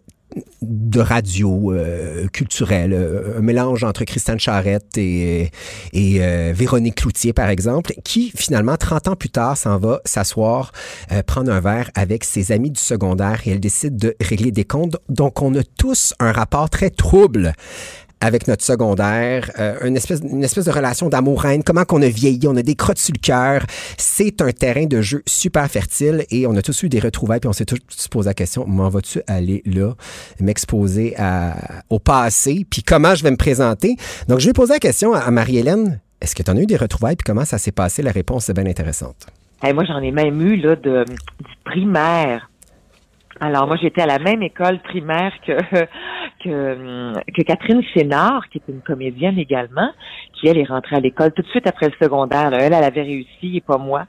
S2: de radio euh, culturelle, euh, un mélange entre Christiane Charrette et, Véronique Cloutier, par exemple, qui finalement, 30 ans plus tard, s'en va s'asseoir, prendre un verre avec ses amis du secondaire et elle décide de régler des comptes. Donc, on a tous un rapport très trouble avec notre secondaire, euh, une, espèce, une espèce de relation d'amour-haine, comment qu'on a vieilli, on a des crottes sur le cœur. C'est un terrain de jeu super fertile et on a tous eu des retrouvailles puis on s'est tous posé la question, m'en vas-tu aller là, m'exposer au passé, puis comment je vais me présenter? Donc, je vais poser la question à, Marie-Hélène. Est-ce que tu en as eu des retrouvailles puis comment ça s'est passé? La réponse est bien intéressante.
S6: moi, j'en ai même eu là, de, du primaire alors moi j'étais à la même école primaire que que, que Catherine Chénard, qui est une comédienne également, qui elle est rentrée à l'école tout de suite après le secondaire. Elle, elle avait réussi et pas moi.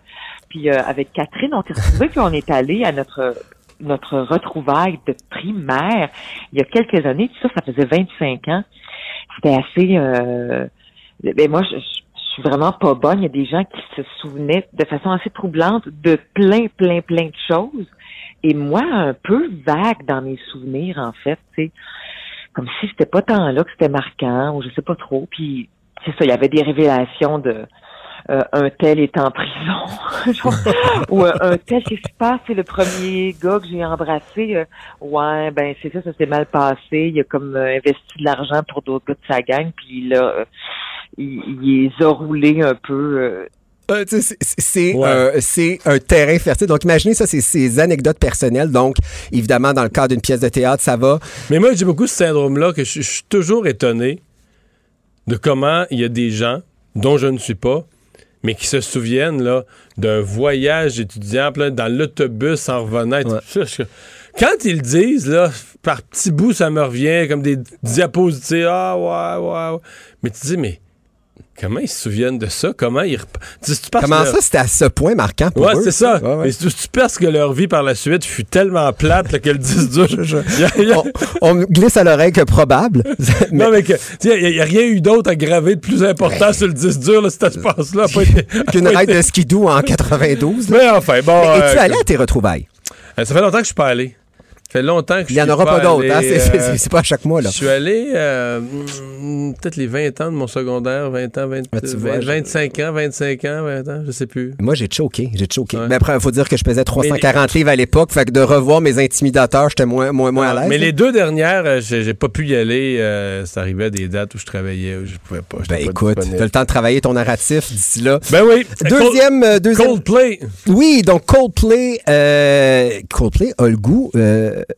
S6: Puis euh, avec Catherine, on s'est retrouvé qu'on est allé à notre notre retrouvaille de primaire il y a quelques années. Ça, ça faisait 25 ans. C'était assez. Euh, ben moi, je, je suis vraiment pas bonne. Il y a des gens qui se souvenaient de façon assez troublante de plein, plein, plein de choses. Et moi, un peu vague dans mes souvenirs, en fait, comme si c'était pas tant là que c'était marquant, ou je sais pas trop. Puis c'est ça, il y avait des révélations de euh, un tel est en prison, ou un tel qui se passe, c'est le premier gars que j'ai embrassé. Euh, ouais, ben c'est ça, ça s'est mal passé. Il a comme euh, investi de l'argent pour d'autres gars de sa gang, puis là, il, il les a roulés un peu
S2: euh, c'est euh, un terrain fertile. Donc, imaginez ça, c'est ces anecdotes personnelles. Donc, évidemment, dans le cadre d'une pièce de théâtre, ça va.
S3: Mais moi, j'ai beaucoup ce syndrome-là que je, suis toujours étonné de comment il y a des gens dont je ne suis pas, mais qui se souviennent là d'un voyage étudiant dans l'autobus en revenant. Quand ils disent, là, par petits bouts, ça me revient comme des diapositives. Ah, ouais, ouais, ouais. Mais tu dis, mais Comment ils se souviennent de ça? Comment ils
S2: Comment ça, c'était à ce point marquant pour
S3: eux? Ouais, c'est ça. Ouais, tu, penses que leur vie par la suite fut tellement plate que le 10 dur...
S2: on, glisse à l'oreille que probable.
S3: Non, mais il n'y a, rien eu d'autre à graver de plus important sur le 10 dur, là, cet espace-là.
S2: Qu'une raide de skidoo en 92.
S3: Mais enfin, bon...
S2: Es-tu euh, allé à tes retrouvailles?
S3: Euh, ça fait longtemps que je suis pas allé fait longtemps que je
S2: Il n'y en aura pas, d'autres, hein? Euh, c'est pas à chaque mois. Là.
S3: Je suis allé euh, peut-être les 20 ans de mon secondaire, 20 ans, 20, 25 ans, 25 ans, 20 ans, je sais plus.
S2: Moi, j'ai choqué, j'ai choqué. Mais après, il faut dire que je pesais 340 livres à l'époque, fait que de revoir mes intimidateurs, j'étais moins, moins, moins à l'aise.
S3: Mais les deux dernières, euh, j'ai pas pu y aller. ça arrivait à des dates où je travaillais, où je pouvais pas.
S2: Ben écoute, t'as le temps de travailler ton narratif d'ici là.
S3: Ben oui.
S2: Deuxième, deuxième.
S3: Coldplay.
S2: Oui, donc Coldplay, Coldplay a le goût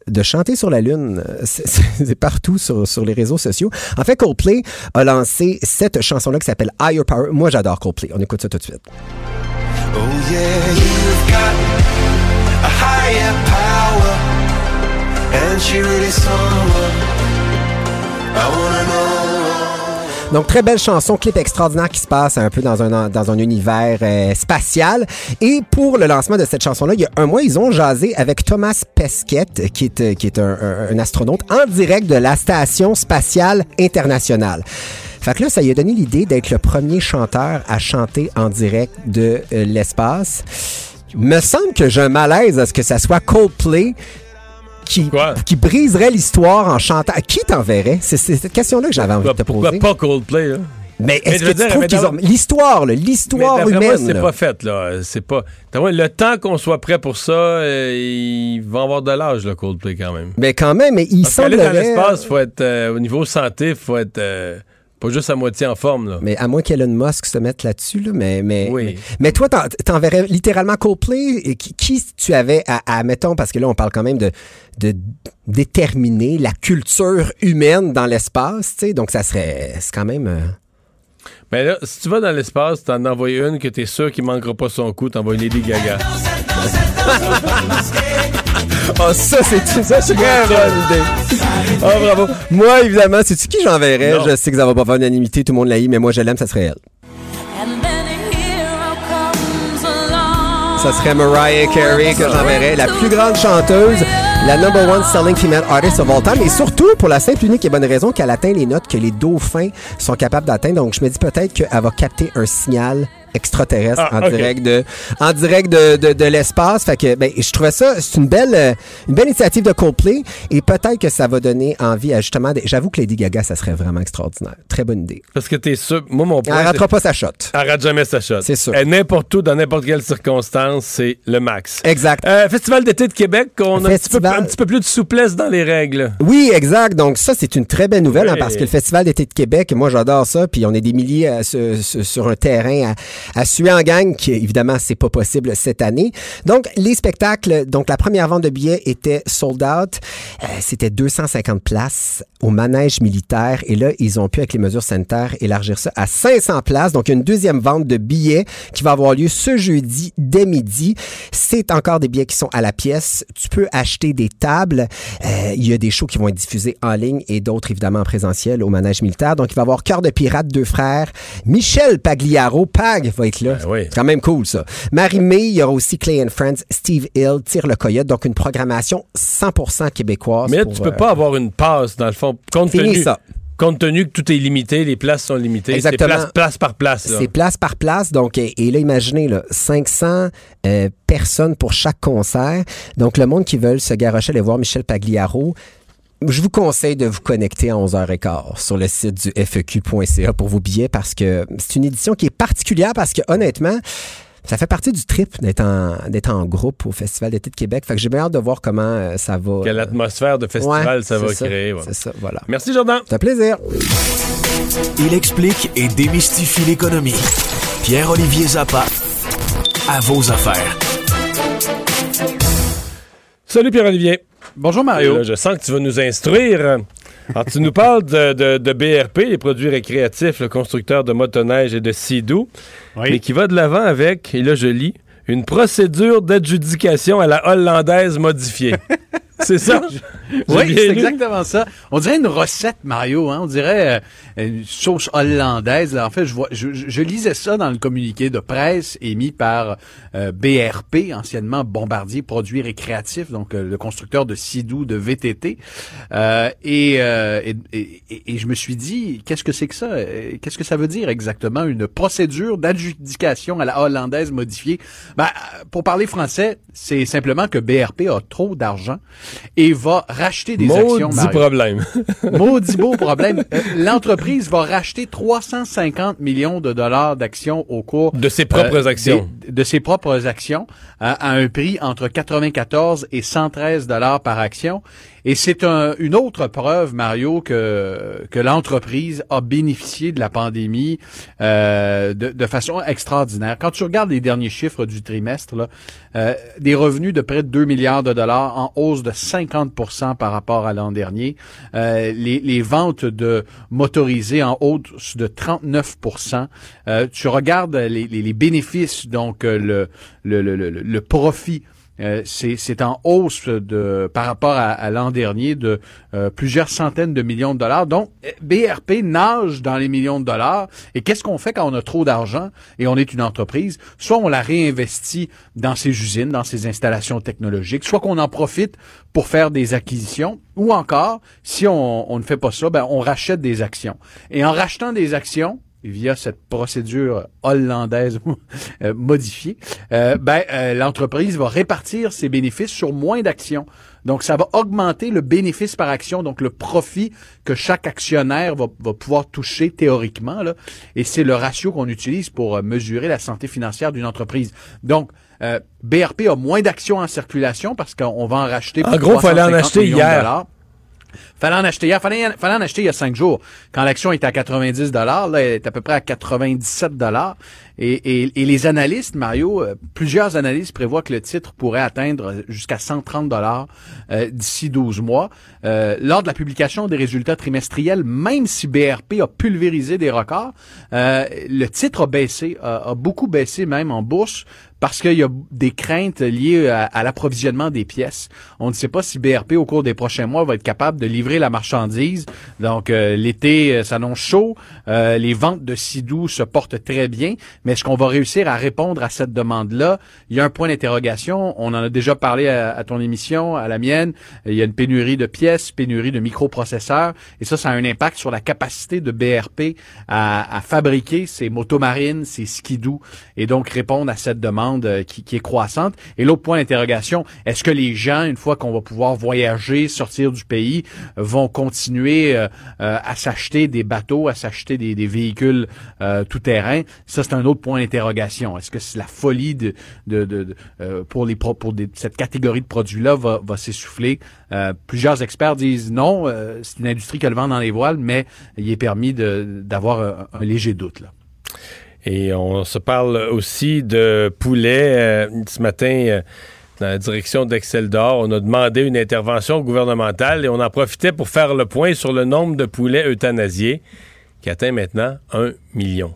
S2: de chanter sur la Lune. C'est partout sur, les réseaux sociaux. En fait, Coldplay a lancé cette chanson-là qui s'appelle Higher Power. Moi, j'adore Coldplay. On écoute ça tout de suite. Oh yeah, you've got a higher power And she really someone I know donc, très belle chanson, clip extraordinaire qui se passe un peu dans un, dans un univers euh, spatial. Et pour le lancement de cette chanson-là, il y a un mois, ils ont jasé avec Thomas Pesquet, qui est, euh, qui est un, un, astronaute en direct de la Station spatiale internationale. Fait que là, ça lui a donné l'idée d'être le premier chanteur à chanter en direct de euh, l'espace. Me semble que j'ai un malaise à ce que ça soit Coldplay qui, qui briserait l'histoire en chantant. Qui t'enverrait? C'est cette question-là que j'avais envie de te
S3: poser. Pourquoi pas Coldplay, là?
S2: Mais est-ce que tu trouves qu'ils ont... L'histoire, l'histoire humaine...
S3: c'est pas fait, là. C'est pas... Le temps qu'on soit prêt pour ça, euh, il va avoir de l'âge, le Coldplay, quand même.
S2: Mais quand même, mais il semble...
S3: dans l'espace, faut être... Euh, au niveau santé, faut être... Euh, pas juste à moitié en forme, là.
S2: Mais à moins qu'Elon Musk se mette là-dessus, là. Mais, mais, oui. mais, toi, t'enverrais littéralement Coldplay? Et qui, qui, tu avais à, à, mettons, parce que là, on parle quand même de, de déterminer la culture humaine dans l'espace, tu sais. Donc, ça serait, c'est quand même. Euh,
S3: mais là, si tu vas dans l'espace, t'en envoies une que t'es sûr qu'il manquera pas son coup, t'envoies une Lady Gaga.
S2: Oh, ça, c'est ça, c'est une bonne idée. Oh, bravo. Moi, évidemment, c'est-tu qui j'enverrais? Je sais que ça va pas faire unanimité, tout le monde l'a eu, mais moi, je l'aime, ça serait elle. Ça serait Mariah Carey que j'enverrais, la plus grande chanteuse, la number one selling female artist of all time, et surtout pour la simple, unique et bonne raison qu'elle atteint les notes que les dauphins sont capables d'atteindre. Donc, je me dis peut-être qu'elle va capter un signal extraterrestre
S3: Ah,
S2: en direct de en direct de, de, de l'espace. Fait que ben, je trouvais ça c'est une belle euh, une belle initiative de Coldplay et peut-être que ça va donner envie à justement j'avoue que Lady Gaga ça serait vraiment extraordinaire. Très bonne idée.
S3: Parce que t'es sûr. Moi, mon
S2: Elle
S3: point.
S2: ratera
S3: c'est-
S2: pas sa shot.
S3: Elle rate jamais sa shot.
S2: C'est sûr.
S3: Et n'importe où, dans n'importe quelle circonstance, c'est le max.
S2: Exact.
S3: Euh, Festival d'été de Québec, on a un petit, peu,
S2: Festival-
S3: un petit peu plus de souplesse dans les règles.
S2: Oui, exact. Donc ça, c'est une très belle nouvelle hein, parce que le Festival d'été de Québec, moi j'adore ça, puis on est des milliers se- sur un terrain à, à suer en gang, qui évidemment c'est pas possible cette année. Donc les spectacles, donc la première vente de billets était sold out. Euh, C'était 250 places au manège militaire et là ils ont pu avec les mesures sanitaires élargir ça à 500 places. Donc une deuxième vente de billets qui va avoir lieu ce jeudi dès midi. C'est encore des billets qui sont à la pièce. Tu peux acheter des tables. Euh, il y a des shows qui vont être diffusés en ligne et d'autres évidemment en présentiel au manège militaire. Donc il va y avoir Cœur de pirate, deux frères. Michel Pagliaro, Pag va être là.
S3: Ben oui.
S2: C'est quand même cool ça. Marie-May, il y aura aussi Clay and Friends, Steve Hill, Tire le Coyote. Donc une programmation 100% québécoise.
S3: Mais là,
S2: pour,
S3: tu peux
S2: euh,
S3: pas avoir une passe, dans le fond, compte
S2: Fini
S3: tenu,
S2: ça.
S3: compte tenu que tout est limité, les places sont limitées. C'est
S2: Exactement.
S3: place, place par place.
S2: C'est place par place. Donc, et, et là, imaginez, là, 500 euh, personnes pour chaque concert. Donc, le monde qui veut se garrocher aller voir Michel Pagliaro, je vous conseille de vous connecter à 11h15 sur le site du feq.ca pour vos billets parce que c'est une édition qui est particulière parce que, honnêtement, ça fait partie du trip d'être en, d'être en groupe au Festival d'été de Québec. Fait que j'ai bien hâte de voir comment euh, ça va.
S3: Quelle
S2: euh,
S3: atmosphère de festival
S2: ouais,
S3: ça va créer. ouais.
S2: C'est ça, voilà.
S3: Merci, Jordan.
S2: C'est un plaisir.
S7: Il explique et démystifie l'économie. Pierre-Olivier Zappa, à vos affaires.
S3: Salut, Pierre-Olivier.
S8: Bonjour Mario.
S3: Là, je sens que tu vas nous instruire. Alors, tu nous parles de, de- de BRP, les produits récréatifs, le constructeur de motoneige et de Sea-Doo, mais qui va de l'avant avec, et là je lis, une procédure d'adjudication à la hollandaise modifiée. C'est ça?
S8: Oui, c'est exactement ça. On dirait une recette, Mario. Hein? On dirait euh, une sauce hollandaise. Là. En fait, je, vois, je, je- lisais ça dans le communiqué de presse émis par euh, BRP, anciennement Bombardier Produits Récréatifs, donc euh, le constructeur de Sidou, de VTT. Euh, et, euh, et, et- je me suis dit, qu'est-ce que c'est que ça? Qu'est-ce que ça veut dire exactement? Une procédure d'adjudication à la hollandaise modifiée? Ben, pour parler français, c'est simplement que BRP a trop d'argent et va racheter des actions.
S3: Maudit problème.
S8: Maudit beau problème. Euh, L'entreprise va racheter 350 millions de dollars d'actions au cours
S3: De ses propres
S8: euh,
S3: actions.
S8: des- de ses propres actions à, à un prix entre 94 et 113 dollars par action. Et c'est un- une autre preuve, Mario, que, que l'entreprise a bénéficié de la pandémie euh, de, de façon extraordinaire. Quand tu regardes les derniers chiffres du trimestre, là, euh, des revenus de près de 2 milliards de dollars en hausse de 50% par rapport à l'an dernier. Euh, les, les ventes de motorisés en hausse de 39% euh, Tu regardes les, les- les bénéfices, donc euh, le, le, le, le, le profit euh, c'est en hausse par rapport à, l'an dernier de euh, plusieurs centaines de millions de dollars. Donc BRP nage dans les millions de dollars. Et qu'est-ce qu'on fait quand on a trop d'argent et on est une entreprise? Soit on la réinvestit dans ses usines, dans ses installations technologiques, soit qu'on en profite pour faire des acquisitions, ou encore si on, on ne fait pas ça, ben on rachète des actions. Et en rachetant des actions via cette procédure hollandaise euh, modifiée, euh, ben, euh, l'entreprise va répartir ses bénéfices sur moins d'actions. Donc, ça va augmenter le bénéfice par action, donc le profit que chaque actionnaire va, va pouvoir toucher théoriquement. Là, et c'est le ratio qu'on utilise pour mesurer la santé financière d'une entreprise. Donc, euh, BRP a moins d'actions en circulation parce qu'on va en racheter.
S3: En gros, fallait en
S8: 350
S3: acheter hier.
S8: Fallait en acheter hier. Fallait, en acheter il y a cinq jours. Quand l'action est à 90 dollars, là, elle est à peu près à 97 dollars. Et, et, et les analystes, Mario, euh, plusieurs analystes prévoient que le titre pourrait atteindre jusqu'à 130 dollars euh, d'ici 12 mois. Euh, lors de la publication des résultats trimestriels, même si BRP a pulvérisé des records, euh, le titre a baissé, a beaucoup baissé même en bourse parce qu'il y a des craintes liées à, à l'approvisionnement des pièces. On ne sait pas si BRP, au cours des prochains mois, va être capable de livrer la marchandise. Donc, euh, l'été euh, s'annonce chaud. Euh, les ventes de Sidou se portent très bien. Mais est-ce qu'on va réussir à répondre à cette demande-là? Il y a un point d'interrogation. On en a déjà parlé à, à, ton émission, à la mienne. Il y a une pénurie de pièces, pénurie de microprocesseurs. Et ça, ça a un impact sur la capacité de BRP à, à fabriquer ces motomarines, ces skidoo, et donc répondre à cette demande qui, qui est croissante. Et l'autre point d'interrogation, est-ce que les gens, une fois qu'on va pouvoir voyager, sortir du pays, vont continuer euh, euh, à s'acheter des bateaux, à s'acheter des, des, véhicules euh, tout-terrain? Ça, c'est un autre point d'interrogation. Est-ce que c'est la folie de, de, de, de pour les pour des, cette catégorie de produits-là va, va s'essouffler? plusieurs experts disent non, c'est une industrie qui a le vent dans les voiles, mais il est permis d'avoir un, un léger doute. Là.
S3: Et on se parle aussi de poulet. ce matin, dans la direction d'Excel d'Or. On a demandé une intervention gouvernementale et on en profitait pour faire le point sur le nombre de poulets euthanasiés qui atteint maintenant un million.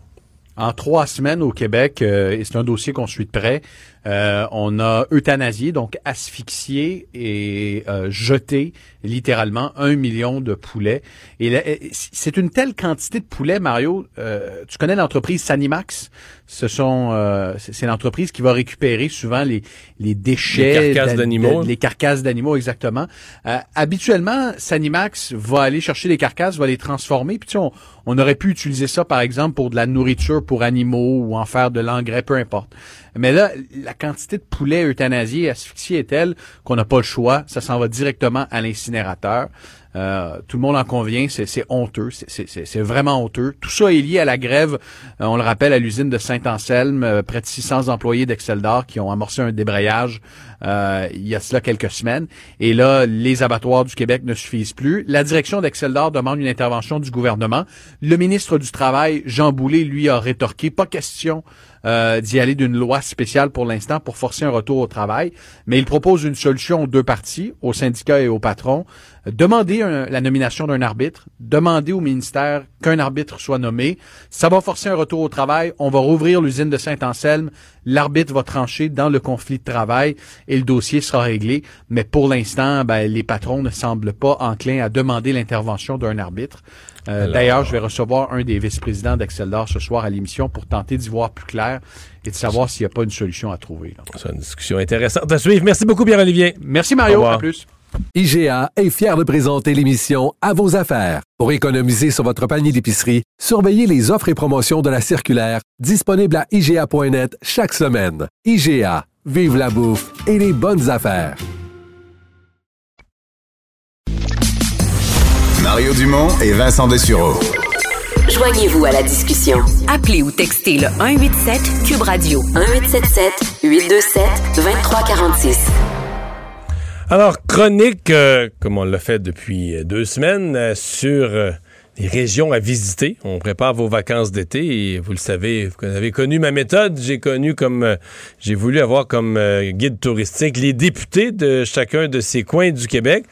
S8: En trois semaines au Québec, euh, et c'est un dossier qu'on suit de près, euh, on a euthanasié, donc asphyxié et euh, jeté littéralement un million de poulets. Et c'est une telle quantité de poulets, Mario. Euh, tu connais l'entreprise Sanimax? Ce sont, euh, c'est l'entreprise qui va récupérer souvent les les déchets,
S3: les carcasses d'animaux,
S8: les carcasses d'animaux exactement. Euh, habituellement, Sanimax va aller chercher les carcasses, va les transformer. Puis tu sais, on, on aurait pu utiliser ça par exemple pour de la nourriture pour animaux ou en faire de l'engrais, peu importe. Mais là, la quantité de poulets euthanasiés, asphyxiés est telle qu'on n'a pas le choix. Ça s'en va directement à l'incinérateur. Euh, tout le monde en convient, c'est honteux, c'est vraiment honteux. Tout ça est lié à la grève, euh, on le rappelle, à l'usine de Saint-Anselme, euh, près de 600 employés d'Excel d'Or qui ont amorcé un débrayage il y a cela quelques semaines. Et là, les abattoirs du Québec ne suffisent plus. La direction d'Excel d'Or demande une intervention du gouvernement. Le ministre du Travail, Jean Boulet, lui, a rétorqué, pas question euh, d'y aller d'une loi spéciale pour l'instant pour forcer un retour au travail, mais il propose une solution aux deux parties, aux syndicats et aux patrons. Demander la nomination d'un arbitre, demander au ministère qu'un arbitre soit nommé. Ça va forcer un retour au travail. On va rouvrir l'usine de Saint-Anselme. L'arbitre va trancher dans le conflit de travail et le dossier sera réglé. Mais pour l'instant, ben, les patrons ne semblent pas enclins à demander l'intervention d'un arbitre. Euh, D'ailleurs, je vais recevoir un des vice-présidents d'Exceldor ce soir à l'émission pour tenter d'y voir plus clair et de savoir s'il n'y a pas une solution à trouver.
S3: C'est une discussion intéressante à suivre. Merci beaucoup, Pierre-Olivier.
S8: Merci, Mario. À plus.
S9: IGA est fier de présenter l'émission À vos affaires. Pour économiser sur votre panier d'épicerie, surveillez les offres et promotions de la circulaire disponible à IGA.net chaque semaine. IGA, vive la bouffe et les bonnes affaires.
S1: Mario Dumont et Vincent Dessureau.
S10: Joignez-vous à la discussion. Appelez ou textez le 187 Cube Radio 1877 827 2346.
S3: Alors, chronique, euh, comme on l'a fait depuis deux semaines, euh, sur euh, les régions à visiter. On prépare vos vacances d'été et vous le savez, vous avez connu ma méthode. J'ai connu comme euh, j'ai voulu avoir comme euh, guide touristique les députés de chacun de ces coins du Québec.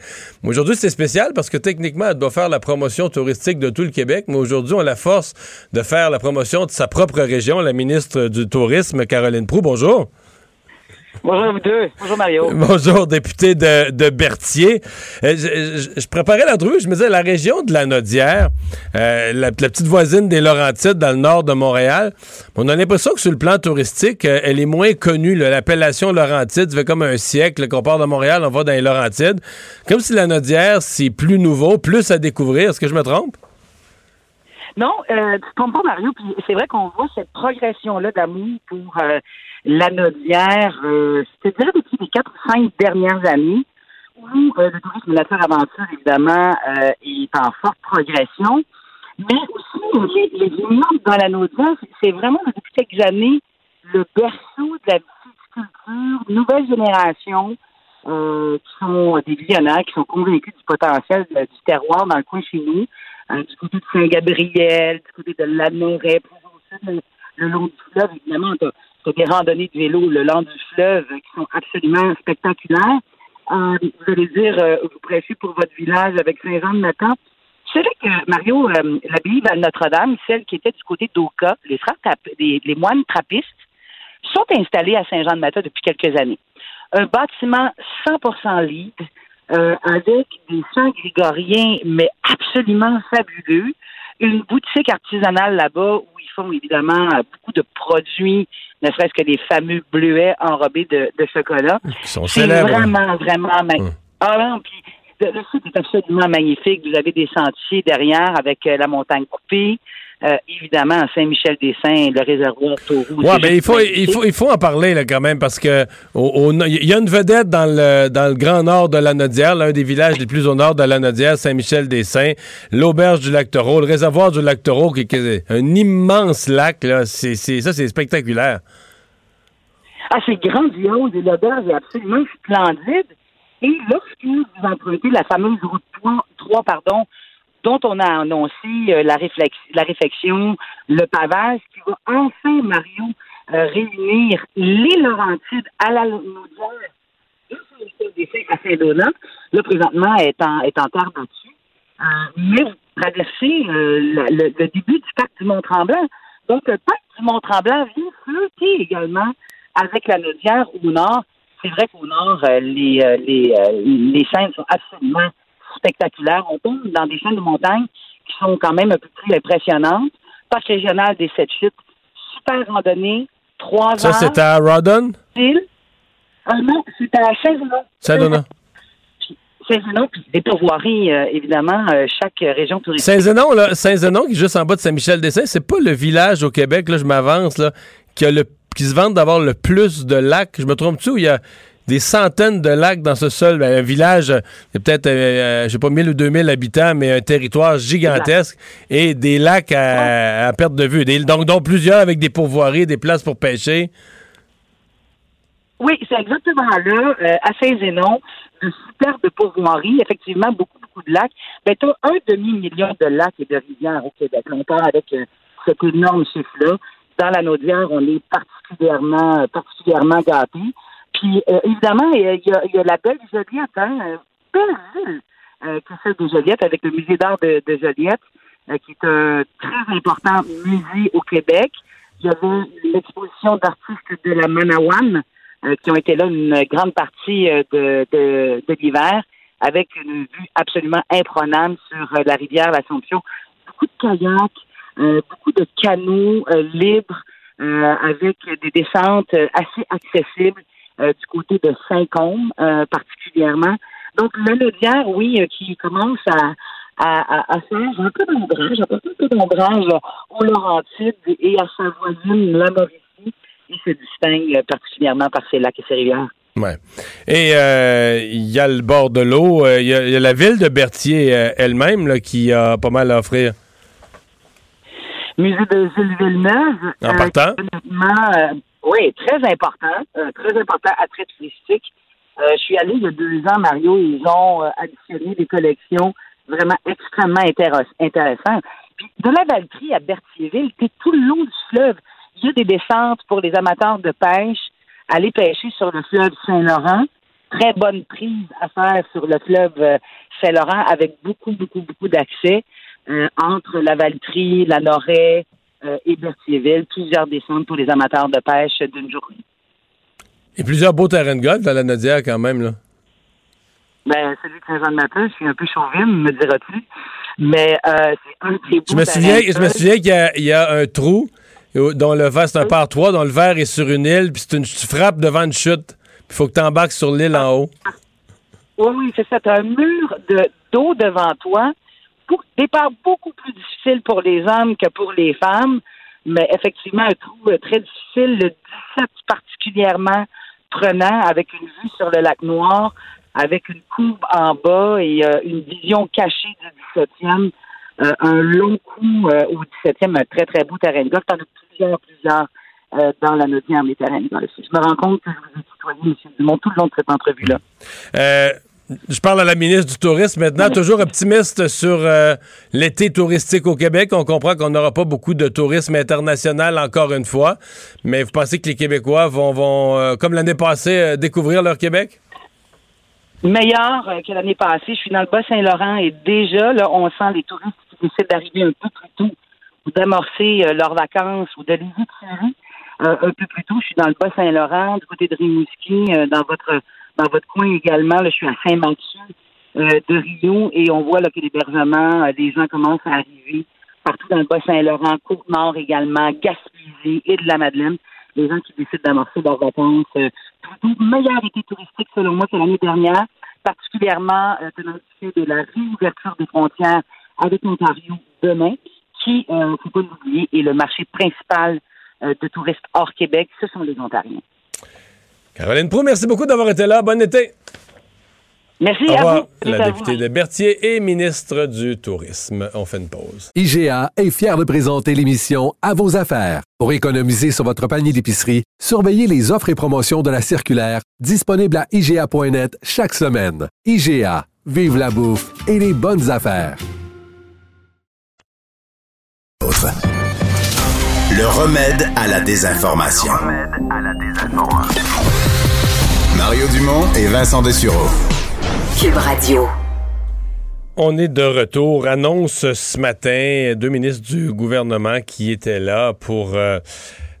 S3: Aujourd'hui, c'est spécial parce que techniquement, elle doit faire la promotion touristique de tout le Québec, mais aujourd'hui, on a la force de faire la promotion de sa propre région. La ministre du Tourisme, Caroline Proux, bonjour.
S11: Bonjour à vous deux. Bonjour Mario.
S3: Bonjour, député de, de Berthier. Euh, je, je, préparais l'entrevue, je me disais, la région de la Nodière, euh, la, petite voisine des Laurentides dans le nord de Montréal, on a l'impression que sur le plan touristique, euh, elle est moins connue. L'appellation Laurentide, ça fait comme un siècle qu'on part de Montréal, on va dans les Laurentides. Comme si la Nodière, c'est plus nouveau, plus à découvrir. Est-ce que je me trompe?
S11: Non, euh, tu te trompes pas, Mario. C'est vrai qu'on voit cette progression-là d'amour pour la euh, c'est-à-dire depuis les quatre ou cinq dernières années, où euh, le tourisme nature-aventure, évidemment, euh, est en forte progression, mais aussi les, les dans la Nodière, c'est vraiment depuis quelques années le berceau de la viticulture, nouvelle génération, euh, qui sont des visionnaires, qui sont convaincus du potentiel du terroir dans le coin chez nous, euh, du côté de Saint-Gabriel, du côté de l'Amoret, le, le long du fleuve, évidemment, c'est des randonnées de vélo le long du fleuve qui sont absolument spectaculaires. Euh, vous allez dire, euh, vous prêchez pour votre village avec Saint-Jean de Nathan. Vous savez que, Mario, euh, l'abbaye Val-Notre-Dame, celle qui était du côté d'Oka, les les, les, moines trappistes, sont installés à Saint-Jean-de-Mata depuis quelques années. Un bâtiment 100% LEED, euh, avec des chants grégoriens, mais absolument fabuleux. Une boutique artisanale là-bas où ils font évidemment beaucoup de produits, ne serait-ce que les fameux bleuets enrobés de, de chocolat.
S3: Ils sont
S11: C'est vraiment, vraiment magnifique.
S3: Hum.
S11: Ah non, puis le, le site est absolument magnifique. Vous avez des sentiers derrière avec euh, la montagne coupée. Euh, évidemment, à Saint-Michel-des-Saints, le réservoir Taureau.
S3: Ouais, mais il faut, il faut, il faut en parler là, quand même parce que au- au- il y a une vedette dans le, dans le grand nord de la Nodière, l'un des villages les plus au nord de la Nodière, Saint-Michel-des-Saints, l'auberge du lac Taureau, le réservoir du lac Taureau, qui, qui est un immense lac. Là, c'est- ça, c'est spectaculaire.
S11: Ah, c'est grandiose et l'auberge est absolument splendide. Et lorsque vous empruntez la fameuse route 3, 3, pardon, dont on a annoncé euh, la, la réflexion, le pavage, qui va enfin, Mario, euh, réunir les Laurentides à la Naudière et Saint-Michel-des-Saints à Saint-Donat. Là, présentement, est en, est en terre battue. Euh, mais vous traversez euh, le, le début du parc du Mont-Tremblant. Donc, le parc du Mont-Tremblant vient flirter également avec la Naudière au nord. C'est vrai qu'au nord, euh, les, euh, les, les scènes sont absolument spectaculaires. On tombe dans des chaînes de montagne qui sont quand même un peu plus impressionnantes. Parc régional des Sept Chutes, super randonnée, trois
S3: Ça,
S11: heures.
S3: c'est à
S11: Île. Ah non, c'est à Saint-Zenon.
S3: Saint-Donat.
S11: Saint-Zenon, puis des pourvoiries, euh, évidemment, euh, chaque euh, région touristique.
S3: Saint-Zénon, là, Saint-Zénon, qui est juste en bas de Saint-Michel-des-Saints, c'est pas le village au Québec, là, je m'avance, là, qui, a le, qui se vante d'avoir le plus de lacs. Je me trompe-tu ou il y a des centaines de lacs dans ce seul ben, un village, euh, il y a peut-être, euh, euh, je sais pas, 1000 ou 2000 habitants, mais un territoire gigantesque et des lacs à, à perte de vue. Des- donc, plusieurs avec des pourvoiries, des places pour pêcher.
S11: Oui, c'est exactement là, euh, à Saint-Zénon, de superbes pourvoiries, effectivement, beaucoup, beaucoup de lacs. Ben, tu un demi-million de lacs et de rivières au Québec. On part avec euh, cet énorme chiffre-là. Dans la Naudière, on est particulièrement, particulièrement gâtés. Puis, euh, évidemment, il y, a- la belle Joliette, hein, euh, belle ville euh, que celle de Joliette, avec le musée d'art de, de Joliette, euh, qui est un très important musée au Québec. Il y avait l'exposition d'artistes de la Manawan, qui ont été là une grande partie de, de, de l'hiver, avec une vue absolument imprenable sur la rivière l'Assomption. Beaucoup de kayaks, euh, beaucoup de canaux euh, libres, euh, avec des descentes assez accessibles du côté de Saint-Côme, euh, particulièrement. Donc, la Naudière, oui, euh, qui commence à, à, à, à faire un peu d'ombrage, un peu d'ombrage euh, aux Laurentides et à sa voisine, la Mauricie. Il se distingue euh, particulièrement par ses lacs et ses rivières.
S3: Ouais. Et euh, il y a le bord de l'eau. euh, Il y, a- il y a la ville de Berthier euh, elle-même qui a pas mal à offrir.
S11: Musée de Gilles Villeneuve.
S3: En partant.
S11: euh, oui, très important. euh, très important attrait touristique. Euh, je suis allé il y a deux ans, Mario, ils ont euh, additionné des collections vraiment extrêmement intéres- intéressantes. Puis de la Valtrie à Berthierville, tu tout le long du fleuve. Il y a des descentes pour les amateurs de pêche. Aller pêcher sur le fleuve Saint-Laurent. Très bonne prise à faire sur le fleuve euh, Saint-Laurent avec beaucoup, beaucoup, beaucoup d'accès euh, entre la Valtrie, la Noret et Berthierville. Plusieurs descentes pour les amateurs de pêche d'une journée.
S3: Et plusieurs beaux terrains de golf dans la Nodière quand même. Là.
S11: Ben, celui de Saint-Jean-de-Matin, je suis un peu chauvine, me diras-tu. Mais euh, c'est un des beaux
S3: Je me souviens,
S11: de
S3: je me souviens qu'il y a, il y a un trou euh, dont le verre, c'est un par trois, dont le verre est sur une île, puis une, tu frappes devant une chute. Il faut que tu embarques sur l'île en haut.
S11: Oui, oui, c'est ça. Tu as un mur de- d'eau devant toi. Départ beaucoup plus difficile pour les hommes que pour les femmes, mais effectivement, un trou euh, très difficile, le 17 particulièrement prenant, avec une vue sur le lac Noir, avec une courbe en bas et euh, une vision cachée du 17e. Euh, un long coup au 17e, un très, très beau terrain de golf. As plusieurs, plusieurs dans la Naudière, les terrains de golf. Je me rends compte que je vous ai tutoyé, M. Dumont, tout le long de cette entrevue-là.
S3: Euh, je parle à la ministre du Tourisme maintenant, toujours optimiste sur euh, l'été touristique au Québec. On comprend qu'on n'aura pas beaucoup de tourisme international encore une fois, mais vous pensez que les Québécois vont, vont euh, comme l'année passée, euh, découvrir leur Québec?
S11: meilleur que l'année passée. Je suis dans le Bas-Saint-Laurent et déjà, là, on sent les touristes qui décident d'arriver un peu plus tôt ou d'amorcer leurs vacances ou de les étirer. un peu plus tôt. Je suis dans le Bas-Saint-Laurent, du côté de Rimouski, dans votre dans votre coin également. Là, je suis à Saint-Mathieu de Rio et on voit là, que l'hébergement, des gens commencent à arriver partout dans le Bas-Saint-Laurent, Côte-Nord également, Gaspésie et de la Madeleine. Les gens qui décident d'amorcer leurs vacances. Euh, meilleur été touristique, selon moi, que l'année dernière, particulièrement euh, tenant de la réouverture des frontières avec l'Ontario demain, qui, il euh, ne faut pas l'oublier, est le marché principal euh, de touristes hors Québec. Ce sont les Ontariens.
S3: Caroline Proux, merci beaucoup d'avoir été là. Bon été.
S11: Merci
S3: Au
S11: à vous.
S3: La députée de Berthier et ministre du Tourisme. On fait une pause.
S9: IGA est fier de présenter l'émission À vos affaires. Pour économiser sur votre panier d'épicerie, surveillez les offres et promotions de la circulaire disponible à IGA.net chaque semaine. IGA, vive la bouffe et les bonnes affaires.
S1: Le remède à la désinformation. Mario Dumont et Vincent Dessureau.
S10: Cube Radio.
S3: On est de retour. Annonce ce matin deux ministres du gouvernement qui étaient là pour euh,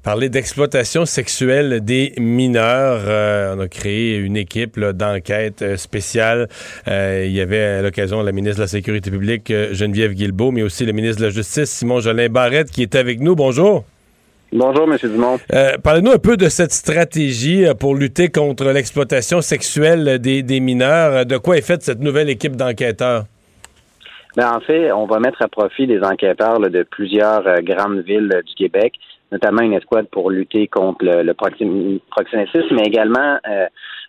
S3: parler d'exploitation sexuelle des mineurs. Euh, on a créé une équipe d'enquête euh, spéciale. il y avait à l'occasion la ministre de la Sécurité publique, Geneviève Guilbeault, mais aussi le ministre de la Justice, Simon Jolin Barrette, qui est avec nous. Bonjour.
S12: Bonjour, M. Dumont.
S3: Euh, Parlez-nous un peu de cette stratégie euh, pour lutter contre l'exploitation sexuelle des, mineurs. De quoi est faite cette nouvelle équipe d'enquêteurs?
S12: Ben, en fait, on va mettre à profit des enquêteurs de plusieurs euh, grandes villes du Québec, notamment une escouade pour lutter contre le, proxénétisme, mais également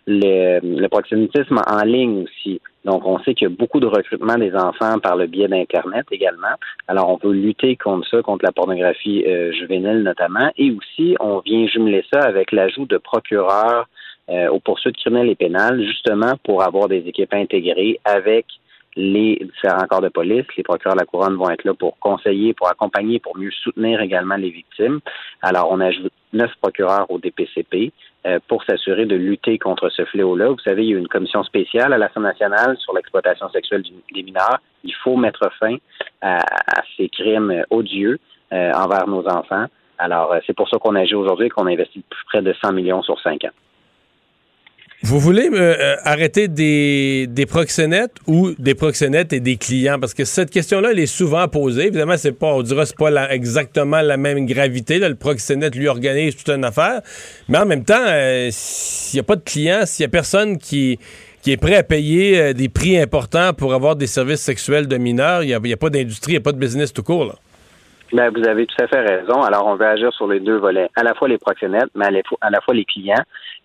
S12: le, le proxénétisme en ligne aussi. Donc, on sait qu'il y a beaucoup de recrutement des enfants par le biais d'Internet également. Alors, on peut lutter contre ça, contre la pornographie euh, juvénile notamment. Et aussi, on vient jumeler ça avec l'ajout de procureurs euh, aux poursuites criminelles et pénales, justement pour avoir des équipes intégrées avec les différents corps de police. Les procureurs de la couronne vont être là pour conseiller, pour accompagner, pour mieux soutenir également les victimes. Alors, on ajoute neuf procureurs au DPCP euh, pour s'assurer de lutter contre ce fléau-là. Vous savez, il y a une commission spéciale à l'Assemblée nationale sur l'exploitation sexuelle des mineurs. Il faut mettre fin à, ces crimes odieux euh, envers nos enfants. Alors, euh, c'est pour ça qu'on agit aujourd'hui et qu'on investit plus près de 100 millions sur cinq ans.
S3: Vous voulez euh, euh, arrêter des, des proxénètes ou des proxénètes et des clients? Parce que cette question-là, elle est souvent posée. Évidemment, c'est pas, on dira, c'est pas exactement la même gravité. Là. Le proxénète lui organise toute une affaire. Mais en même temps, euh, s'il n'y a pas de clients, s'il n'y a personne qui, qui est prêt à payer des prix importants pour avoir des services sexuels de mineurs, il n'y a, pas d'industrie, il n'y a pas de business tout court. Là.
S12: Ben, vous avez tout à fait raison. Alors, on veut agir sur les deux volets, à la fois les proxénètes, mais à la fois les clients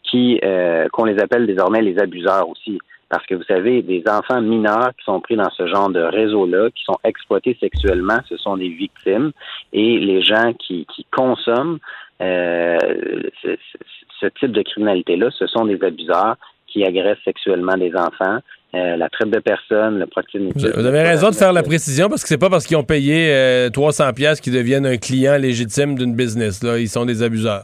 S12: qui euh, qu'on les appelle désormais les abuseurs aussi. Parce que vous savez, des enfants mineurs qui sont pris dans ce genre de réseau-là, qui sont exploités sexuellement, ce sont des victimes. Et les gens qui, qui consomment euh, ce, ce, type de criminalité-là, ce sont des abuseurs qui agressent sexuellement des enfants. Euh, la traite de personnes, le proxénétisme.
S3: Vous avez raison de faire la précision parce que c'est pas parce qu'ils ont payé euh, 300 pièces qu'ils deviennent un client légitime d'une business. Là, ils sont des abuseurs.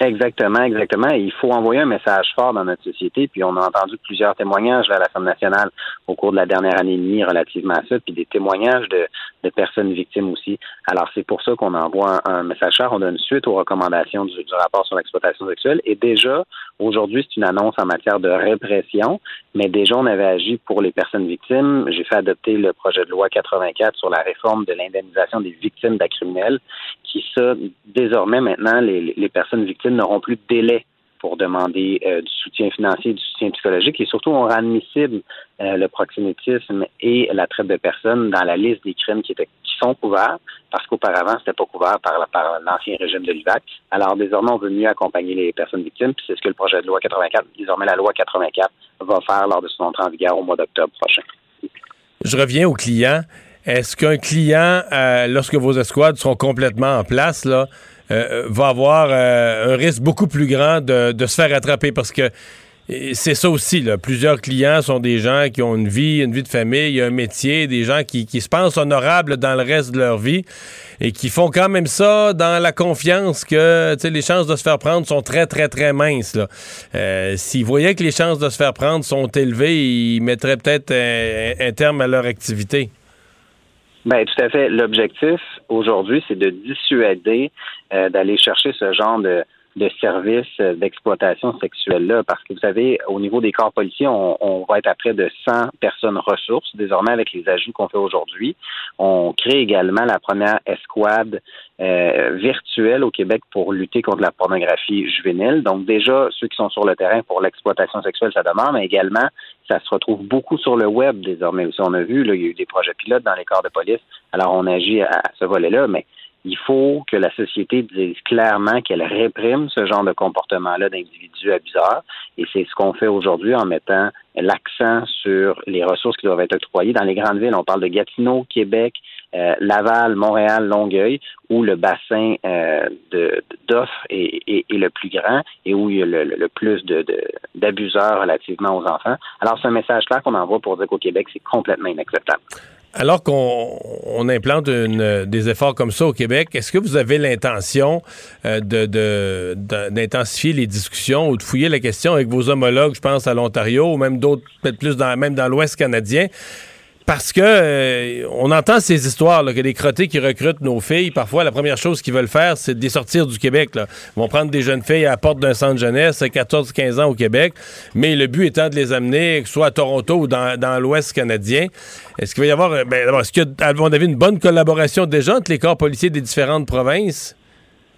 S12: Exactement, exactement. il faut envoyer un message fort dans notre société. Puis on a entendu plusieurs témoignages à l'Assemblée nationale au cours de la dernière année et demie relativement à ça, puis des témoignages de personnes victimes aussi. Alors c'est pour ça qu'on envoie un, message fort. On donne suite aux recommandations du, rapport sur l'exploitation sexuelle. Et déjà, aujourd'hui, c'est une annonce en matière de répression, mais déjà on avait agi pour les personnes victimes. J'ai fait adopter le projet de loi 84 sur la réforme de l'indemnisation des victimes d'actes criminels, qui ça, désormais maintenant, les, les personnes victimes n'auront plus de délai pour demander euh, du soutien financier, du soutien psychologique et surtout on rend admissible euh, le proxénétisme et la traite de personnes dans la liste des crimes qui, étaient, sont couverts parce qu'auparavant c'était pas couvert par, l'ancien régime de l'IVAC. Alors désormais on veut mieux accompagner les personnes victimes puis c'est ce que le projet de loi 84, désormais la loi 84 va faire lors de son entrée en vigueur au mois d'octobre prochain.
S3: Je reviens aux clients. Est-ce qu'un client, euh, lorsque vos escouades seront complètement en place, là, euh, va avoir euh, un risque beaucoup plus grand de, se faire attraper? Parce que c'est ça aussi. Là. Plusieurs clients sont des gens qui ont une vie, une vie de famille, un métier, des gens qui, se pensent honorables dans le reste de leur vie et qui font quand même ça dans la confiance que les chances de se faire prendre sont très, très, très minces. Euh, S'ils voyaient que les chances de se faire prendre sont élevées, ils mettraient peut-être un terme à leur activité.
S12: Ben tout à fait. L'objectif aujourd'hui, c'est de dissuader euh, d'aller chercher ce genre de, de services euh, d'exploitation sexuelle-là. Parce que vous savez, au niveau des corps policiers, on, on, va être à près de 100 personnes ressources, désormais avec les ajouts qu'on fait aujourd'hui. On crée également la première escouade euh, virtuelle au Québec pour lutter contre la pornographie juvénile. Donc déjà, ceux qui sont sur le terrain pour l'exploitation sexuelle, ça demande, mais également, ça se retrouve beaucoup sur le web désormais aussi. On a vu, là, il y a eu des projets pilotes dans les corps de police, alors on agit à ce volet-là, mais il faut que la société dise clairement qu'elle réprime ce genre de comportement-là d'individus abuseurs. Et c'est ce qu'on fait aujourd'hui en mettant l'accent sur les ressources qui doivent être octroyées. Dans les grandes villes, on parle de Gatineau, Québec, euh, Laval, Montréal, Longueuil, où le bassin euh, d'offres est, est, le plus grand et où il y a le, le plus d'abuseurs de, relativement aux enfants. Alors, c'est un message clair qu'on envoie pour dire qu'au Québec, c'est complètement inacceptable.
S3: Alors qu'on implante des efforts comme ça au Québec, est-ce que vous avez l'intention euh, d'intensifier les discussions ou de fouiller la question avec vos homologues, je pense, à l'Ontario ou même d'autres, peut-être plus dans, même dans l'Ouest canadien? Parce que euh, on entend ces histoires là, que les crottés qui recrutent nos filles, parfois la première chose qu'ils veulent faire, c'est de les sortir du Québec. Là. Ils vont prendre des jeunes filles à la porte d'un centre jeunesse, 14-15 ans au Québec, mais le but étant de les amener soit à Toronto ou dans, dans l'Ouest canadien. Est-ce qu'il va y avoir, euh, ben, est-ce qu'il y a, avait une bonne collaboration déjà entre les corps policiers des différentes provinces?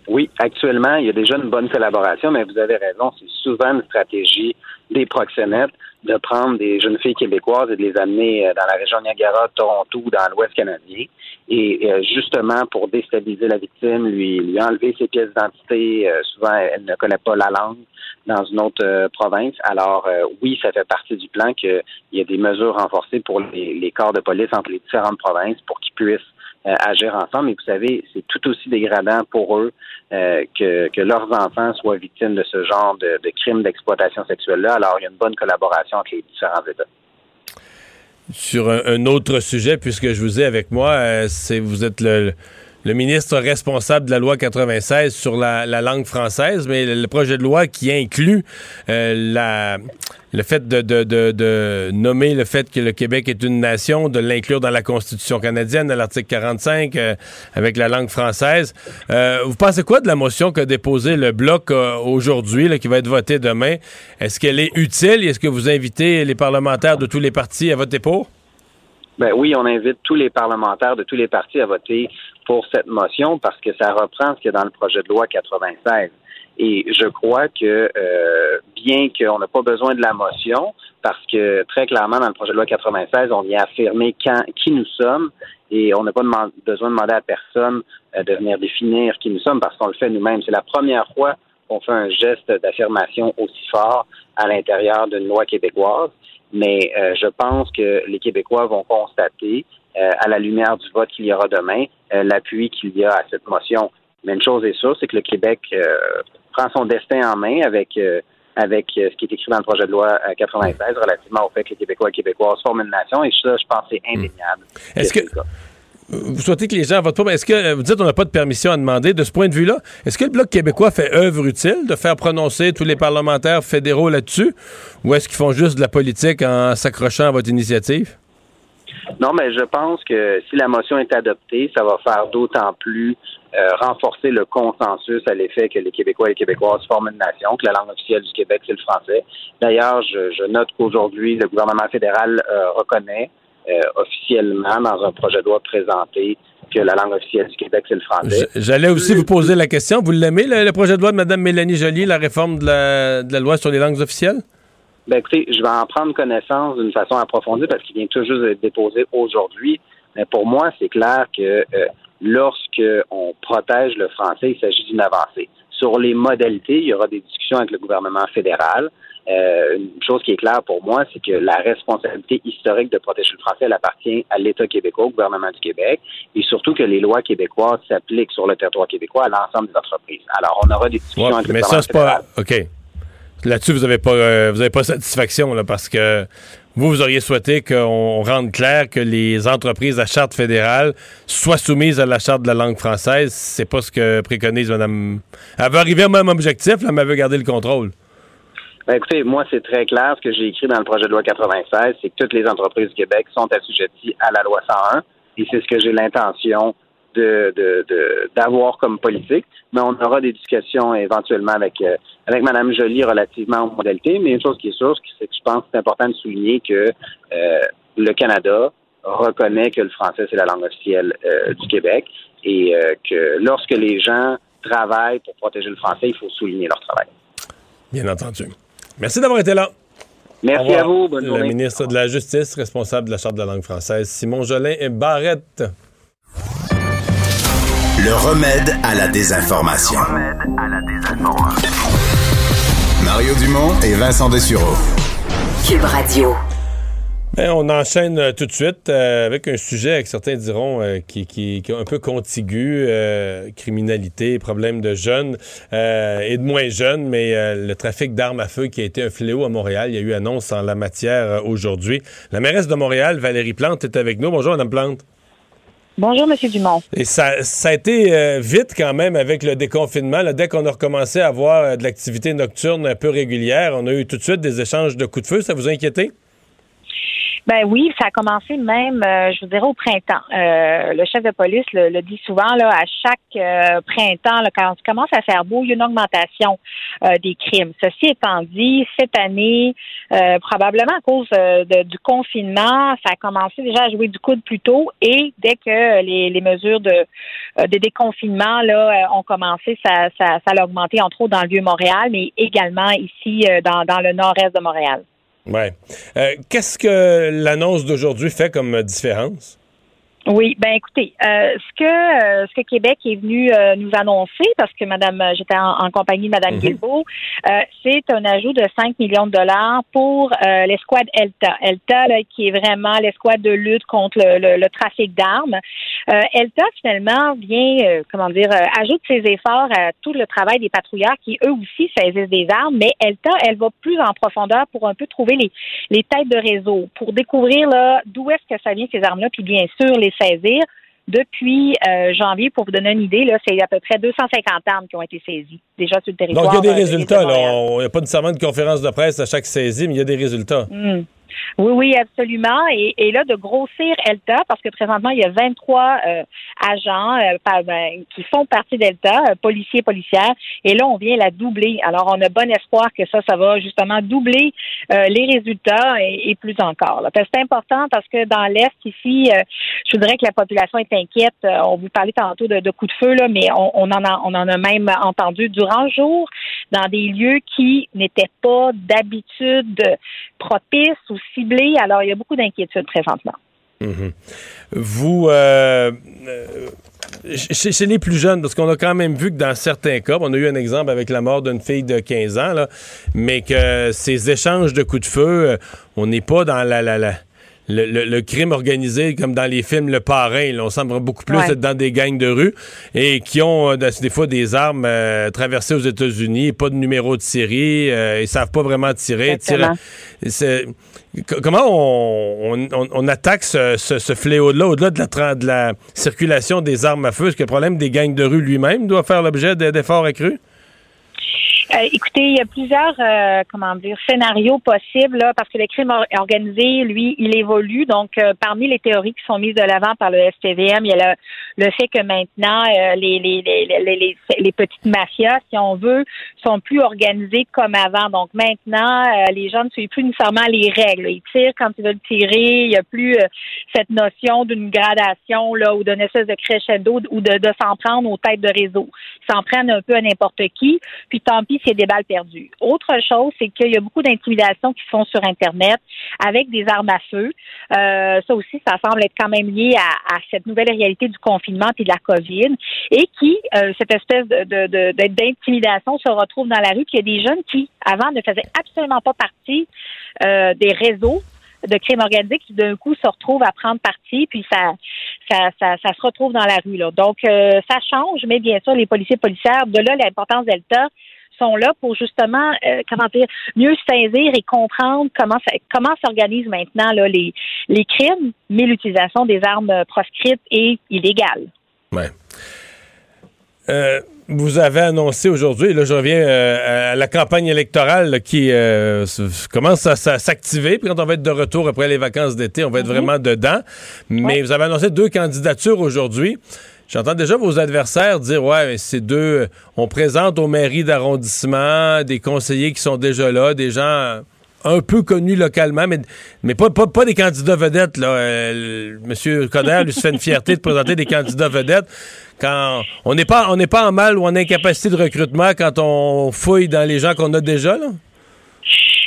S12: Oui, actuellement, il y a déjà une bonne collaboration, mais vous avez raison, c'est souvent une stratégie des proxénètes de prendre des jeunes filles québécoises et de les amener euh, dans la région Niagara, Toronto dans l'Ouest canadien. Et euh, justement, pour déstabiliser la victime, lui, lui enlever ses pièces d'identité, euh, souvent elle ne connaît pas la langue dans une autre province. Alors oui, ça fait partie du plan qu'il y a des mesures renforcées pour les, les corps de police entre les différentes provinces pour qu'ils puissent agir ensemble. Et vous savez, c'est tout aussi dégradant pour eux euh, que, que, leurs enfants soient victimes de ce genre de, crimes d'exploitation sexuelle-là. Alors, il y a une bonne collaboration entre les différents États.
S3: Sur un, autre sujet, puisque je vous ai avec moi, euh, c'est vous êtes le le ministre responsable de la loi 96 sur la, langue française, mais le, projet de loi qui inclut euh, la, le fait de, nommer le fait que le Québec est une nation, de l'inclure dans la Constitution canadienne, à l'article 45, euh, avec la langue française. Euh, vous pensez quoi de la motion qu'a déposée le Bloc aujourd'hui, qui va être votée demain? Est-ce qu'elle est utile? Est-ce que vous invitez les parlementaires de tous les partis à voter pour?
S12: Ben oui, on invite tous les parlementaires de tous les partis à voter pour cette motion parce que ça reprend ce qu'il y a dans le projet de loi 96. Et je crois que euh, bien qu'on n'a pas besoin de la motion, parce que très clairement dans le projet de loi 96, on vient affirmer quand, qui nous sommes et on n'a pas besoin de demander à personne euh, de venir définir qui nous sommes parce qu'on le fait nous-mêmes. C'est la première fois qu'on fait un geste d'affirmation aussi fort à l'intérieur d'une loi québécoise. Mais euh, je pense que les Québécois vont constater euh, à la lumière du vote qu'il y aura demain, l'appui qu'il y a à cette motion. Mais une chose est sûre, c'est que le Québec euh, prend son destin en main avec avec ce qui est écrit dans le projet de loi 96 relativement au fait que les Québécois et Québécoises forment une nation. Et ça, je pense, c'est hmm. indéniable.
S3: Est-ce que vous souhaitez que les gens votent pas? Est-ce que vous dites qu'on n'a pas de permission à demander? De ce point de vue-là? Est-ce que le Bloc québécois fait œuvre utile de faire prononcer tous les parlementaires fédéraux là-dessus? Ou est-ce qu'ils font juste de la politique en s'accrochant à votre initiative?
S12: Non, mais je pense que si la motion est adoptée, ça va faire d'autant plus euh, renforcer le consensus à l'effet que les Québécois et les Québécoises forment une nation, que la langue officielle du Québec, c'est le français. D'ailleurs, je, note qu'aujourd'hui, le gouvernement fédéral euh, reconnaît euh, officiellement dans un projet de loi présenté que la langue officielle du Québec, c'est le français.
S3: J'allais aussi vous poser la question. Vous l'aimez, le, projet de loi de Mme Mélanie Joly, la réforme de la loi sur les langues officielles?
S12: Ben écoutez, je vais en prendre connaissance d'une façon approfondie parce qu'il vient tout juste d'être déposé aujourd'hui. Mais pour moi, c'est clair que euh, lorsque on protège le français, il s'agit d'une avancée. Sur les modalités, il y aura des discussions avec le gouvernement fédéral. Euh, une chose qui est claire pour moi, c'est que la responsabilité historique de protéger le français, elle appartient à l'État québécois, au gouvernement du Québec, et surtout que les lois québécoises s'appliquent sur le territoire québécois à l'ensemble des entreprises. Alors, on aura des discussions avec le
S3: mais
S12: gouvernement
S3: ça, Pas... OK. Là-dessus, vous n'avez pas, euh, pas satisfaction là, parce que vous, vous auriez souhaité qu'on rende clair que les entreprises à charte fédérale soient soumises à la charte de la langue française. C'est pas ce que préconise Mme. Elle veut arriver au même objectif, mais elle veut garder le contrôle.
S12: Ben, écoutez, moi, c'est très clair ce que j'ai écrit dans le projet de loi 96, c'est que toutes les entreprises du Québec sont assujetties à la loi 101. et c'est ce que j'ai l'intention de, de, d'avoir comme politique. Mais on aura des discussions éventuellement avec euh, avec Mme Joly relativement aux modalités. Mais une chose qui est sûre, c'est que je pense que c'est important de souligner que euh, le Canada reconnaît que le français c'est la langue officielle euh, du Québec et que lorsque les gens travaillent pour protéger le français, il faut souligner leur travail.
S3: Bien entendu. Merci d'avoir été là.
S12: Merci à vous. Bonne
S3: le ministre de la Justice, responsable de la Charte de la langue française, Simon Jolin et Barrette.
S1: Le remède à la désinformation. Mario Dumont et Vincent Dessureau.
S10: Cube Radio.
S3: Ben, on enchaîne euh, tout de suite euh, avec un sujet que certains diront euh, qui, qui, qui, est un peu contigu, criminalité, problème de jeunes et de moins jeunes, mais le trafic d'armes à feu qui a été un fléau à Montréal. Il y a eu annonce en la matière aujourd'hui. La mairesse de Montréal, Valérie Plante, est avec nous. Bonjour, Madame Plante.
S13: Bonjour, M. Dumont.
S3: Et ça, ça a été euh, vite quand même avec le déconfinement. dès qu'on a recommencé à avoir euh, de l'activité nocturne un peu régulière, on a eu tout de suite des échanges de coups de feu. Ça vous a?
S13: Ben oui, ça a commencé même, euh, je vous dirais, au printemps. Euh, le chef de police le, dit souvent, là, à chaque euh, printemps, là, quand on commence à faire beau, il y a une augmentation des crimes. Ceci étant dit, cette année, probablement à cause du confinement, ça a commencé déjà à jouer du coude plus tôt et dès que les, mesures de, de déconfinement là, ont commencé, ça, ça, ça a augmenté entre autres dans le Vieux-Montréal, mais également ici dans, dans le nord-est de Montréal.
S3: Ouais. Euh, qu'est-ce que l'annonce d'aujourd'hui fait comme différence?
S13: Oui, ben écoutez, euh, ce que euh, ce que Québec est venu euh, nous annoncer, parce que Madame, j'étais en, compagnie de Madame mm c'est un ajout de 5 millions de dollars pour l'escouade ELTA. ELTA, là, qui est vraiment l'escouade de lutte contre le, trafic d'armes. ELTA finalement vient, comment dire, ajoute ses efforts à tout le travail des patrouilleurs qui eux aussi saisissent des armes, mais ELTA, elle va plus en profondeur pour un peu trouver les les têtes de réseau, pour découvrir là d'où est-ce que ça vient ces armes-là, puis bien sûr les saisir. Depuis euh, janvier, pour vous donner une idée, là, c'est à peu près 250 armes qui ont été saisies déjà sur le territoire.
S3: Donc, il y a des
S13: euh,
S3: résultats. Il n'y a pas nécessairement de conférence de presse à chaque saisie, mais il y a des résultats.
S13: Hmm. Oui, oui, absolument. Et, là, de grossir ELTA, parce que présentement, il y a 23 euh, agents euh, ben, qui font partie d'ELTA, euh, policiers, policières, et là, on vient la doubler. Alors, on a bon espoir que ça, ça va justement doubler les résultats et, plus encore. C'est important parce que dans l'Est, ici, je voudrais que la population est inquiète. on vous parlait tantôt de, coups de feu, là, mais on, on, en a, on en a même entendu durant le jour dans des lieux qui n'étaient pas d'habitude propices ou ciblés. Alors, il y a beaucoup d'inquiétudes présentement.
S3: Mhm. Vous, euh, euh, chez, les plus jeunes, parce qu'on a quand même vu que dans certains cas, on a eu un exemple avec la mort d'une fille de 15 ans, là, mais que ces échanges de coups de feu, euh, on n'est pas dans la, la, la le, crime organisé, comme dans les films Le Parrain. on semble beaucoup plus être dans des gangs de rue et qui ont euh, des fois des armes euh, traversées aux États-Unis, pas de numéro de série, euh, ils savent pas vraiment tirer. comment on, attaque ce, fléau-là au-delà de la, de la circulation des armes à feu? Est-ce que le problème des gangs de rue lui-même doit faire l'objet d'efforts accrus?
S13: Euh, écoutez, il y a plusieurs, euh, comment dire, scénarios possibles parce que le crime organisé, lui, il évolue. Donc, euh, parmi les théories qui sont mises de l'avant par le STVM, il y a le, le fait que maintenant les, les, les, les, les petites mafias, si on veut, sont plus organisées comme avant. Donc maintenant, les gens ne suivent plus nécessairement les règles. Ils tirent quand ils veulent tirer. Il n'y a plus cette notion d'une gradation là ou d'une espèce de crescendo ou de, de s'en prendre aux têtes de réseau. Ils s'en prennent un peu à n'importe qui. Puis tant pis c'est des balles perdues. Autre chose, c'est qu'il y a beaucoup d'intimidations qui se font sur Internet avec des armes à feu. Euh, ça aussi, ça semble être quand même lié à, cette nouvelle réalité du et de la COVID et qui, euh, cette espèce d'intimidation se retrouve dans la rue, qu'il y a des jeunes qui, avant, ne faisaient absolument pas partie euh, des réseaux de crimes organisés qui d'un coup se retrouvent à prendre parti, puis ça, ça, ça, se retrouve dans la rue. Donc, ça change, mais bien sûr, les policiers policières, de là l'importance d'Elta, sont là pour justement, euh, comment dire, mieux saisir et comprendre comment comment s'organisent maintenant là, les, les crimes, mais l'utilisation des armes proscrites et illégales.
S3: Ouais. Euh, vous avez annoncé aujourd'hui, là je reviens euh, à la campagne électorale là, qui euh, commence à, s'activer. Puis quand on va être de retour après les vacances d'été, on va être vraiment dedans. Mais vous avez annoncé deux candidatures aujourd'hui. J'entends déjà vos adversaires dire ouais, mais c'est deux. On présente aux mairies d'arrondissement des conseillers qui sont déjà là, des gens un peu connus localement, mais, mais pas, pas, pas des candidats vedettes. Là. Euh, Monsieur Coder lui se fait une fierté de présenter des candidats vedettes. Quand on n'est pas on pas en mal ou en incapacité de recrutement quand on fouille dans les gens qu'on a déjà là?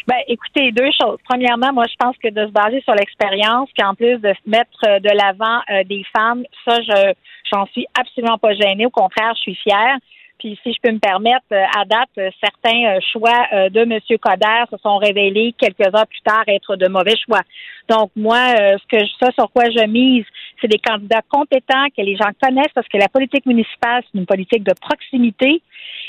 S13: Ben, écoutez, deux choses. Premièrement, moi, je pense que de se baser sur l'expérience, puis en plus de mettre euh, de l'avant euh, des femmes, ça, je j'en suis absolument pas gênée. Au contraire, je suis fière. Puis, si je peux me permettre, euh, à date, euh, certains euh, choix de M. Coder se sont révélés quelques heures plus tard être de mauvais choix. Donc, moi, ce que je- ça sur quoi je mise, c'est des candidats compétents que les gens connaissent parce que la politique municipale, c'est une politique de proximité.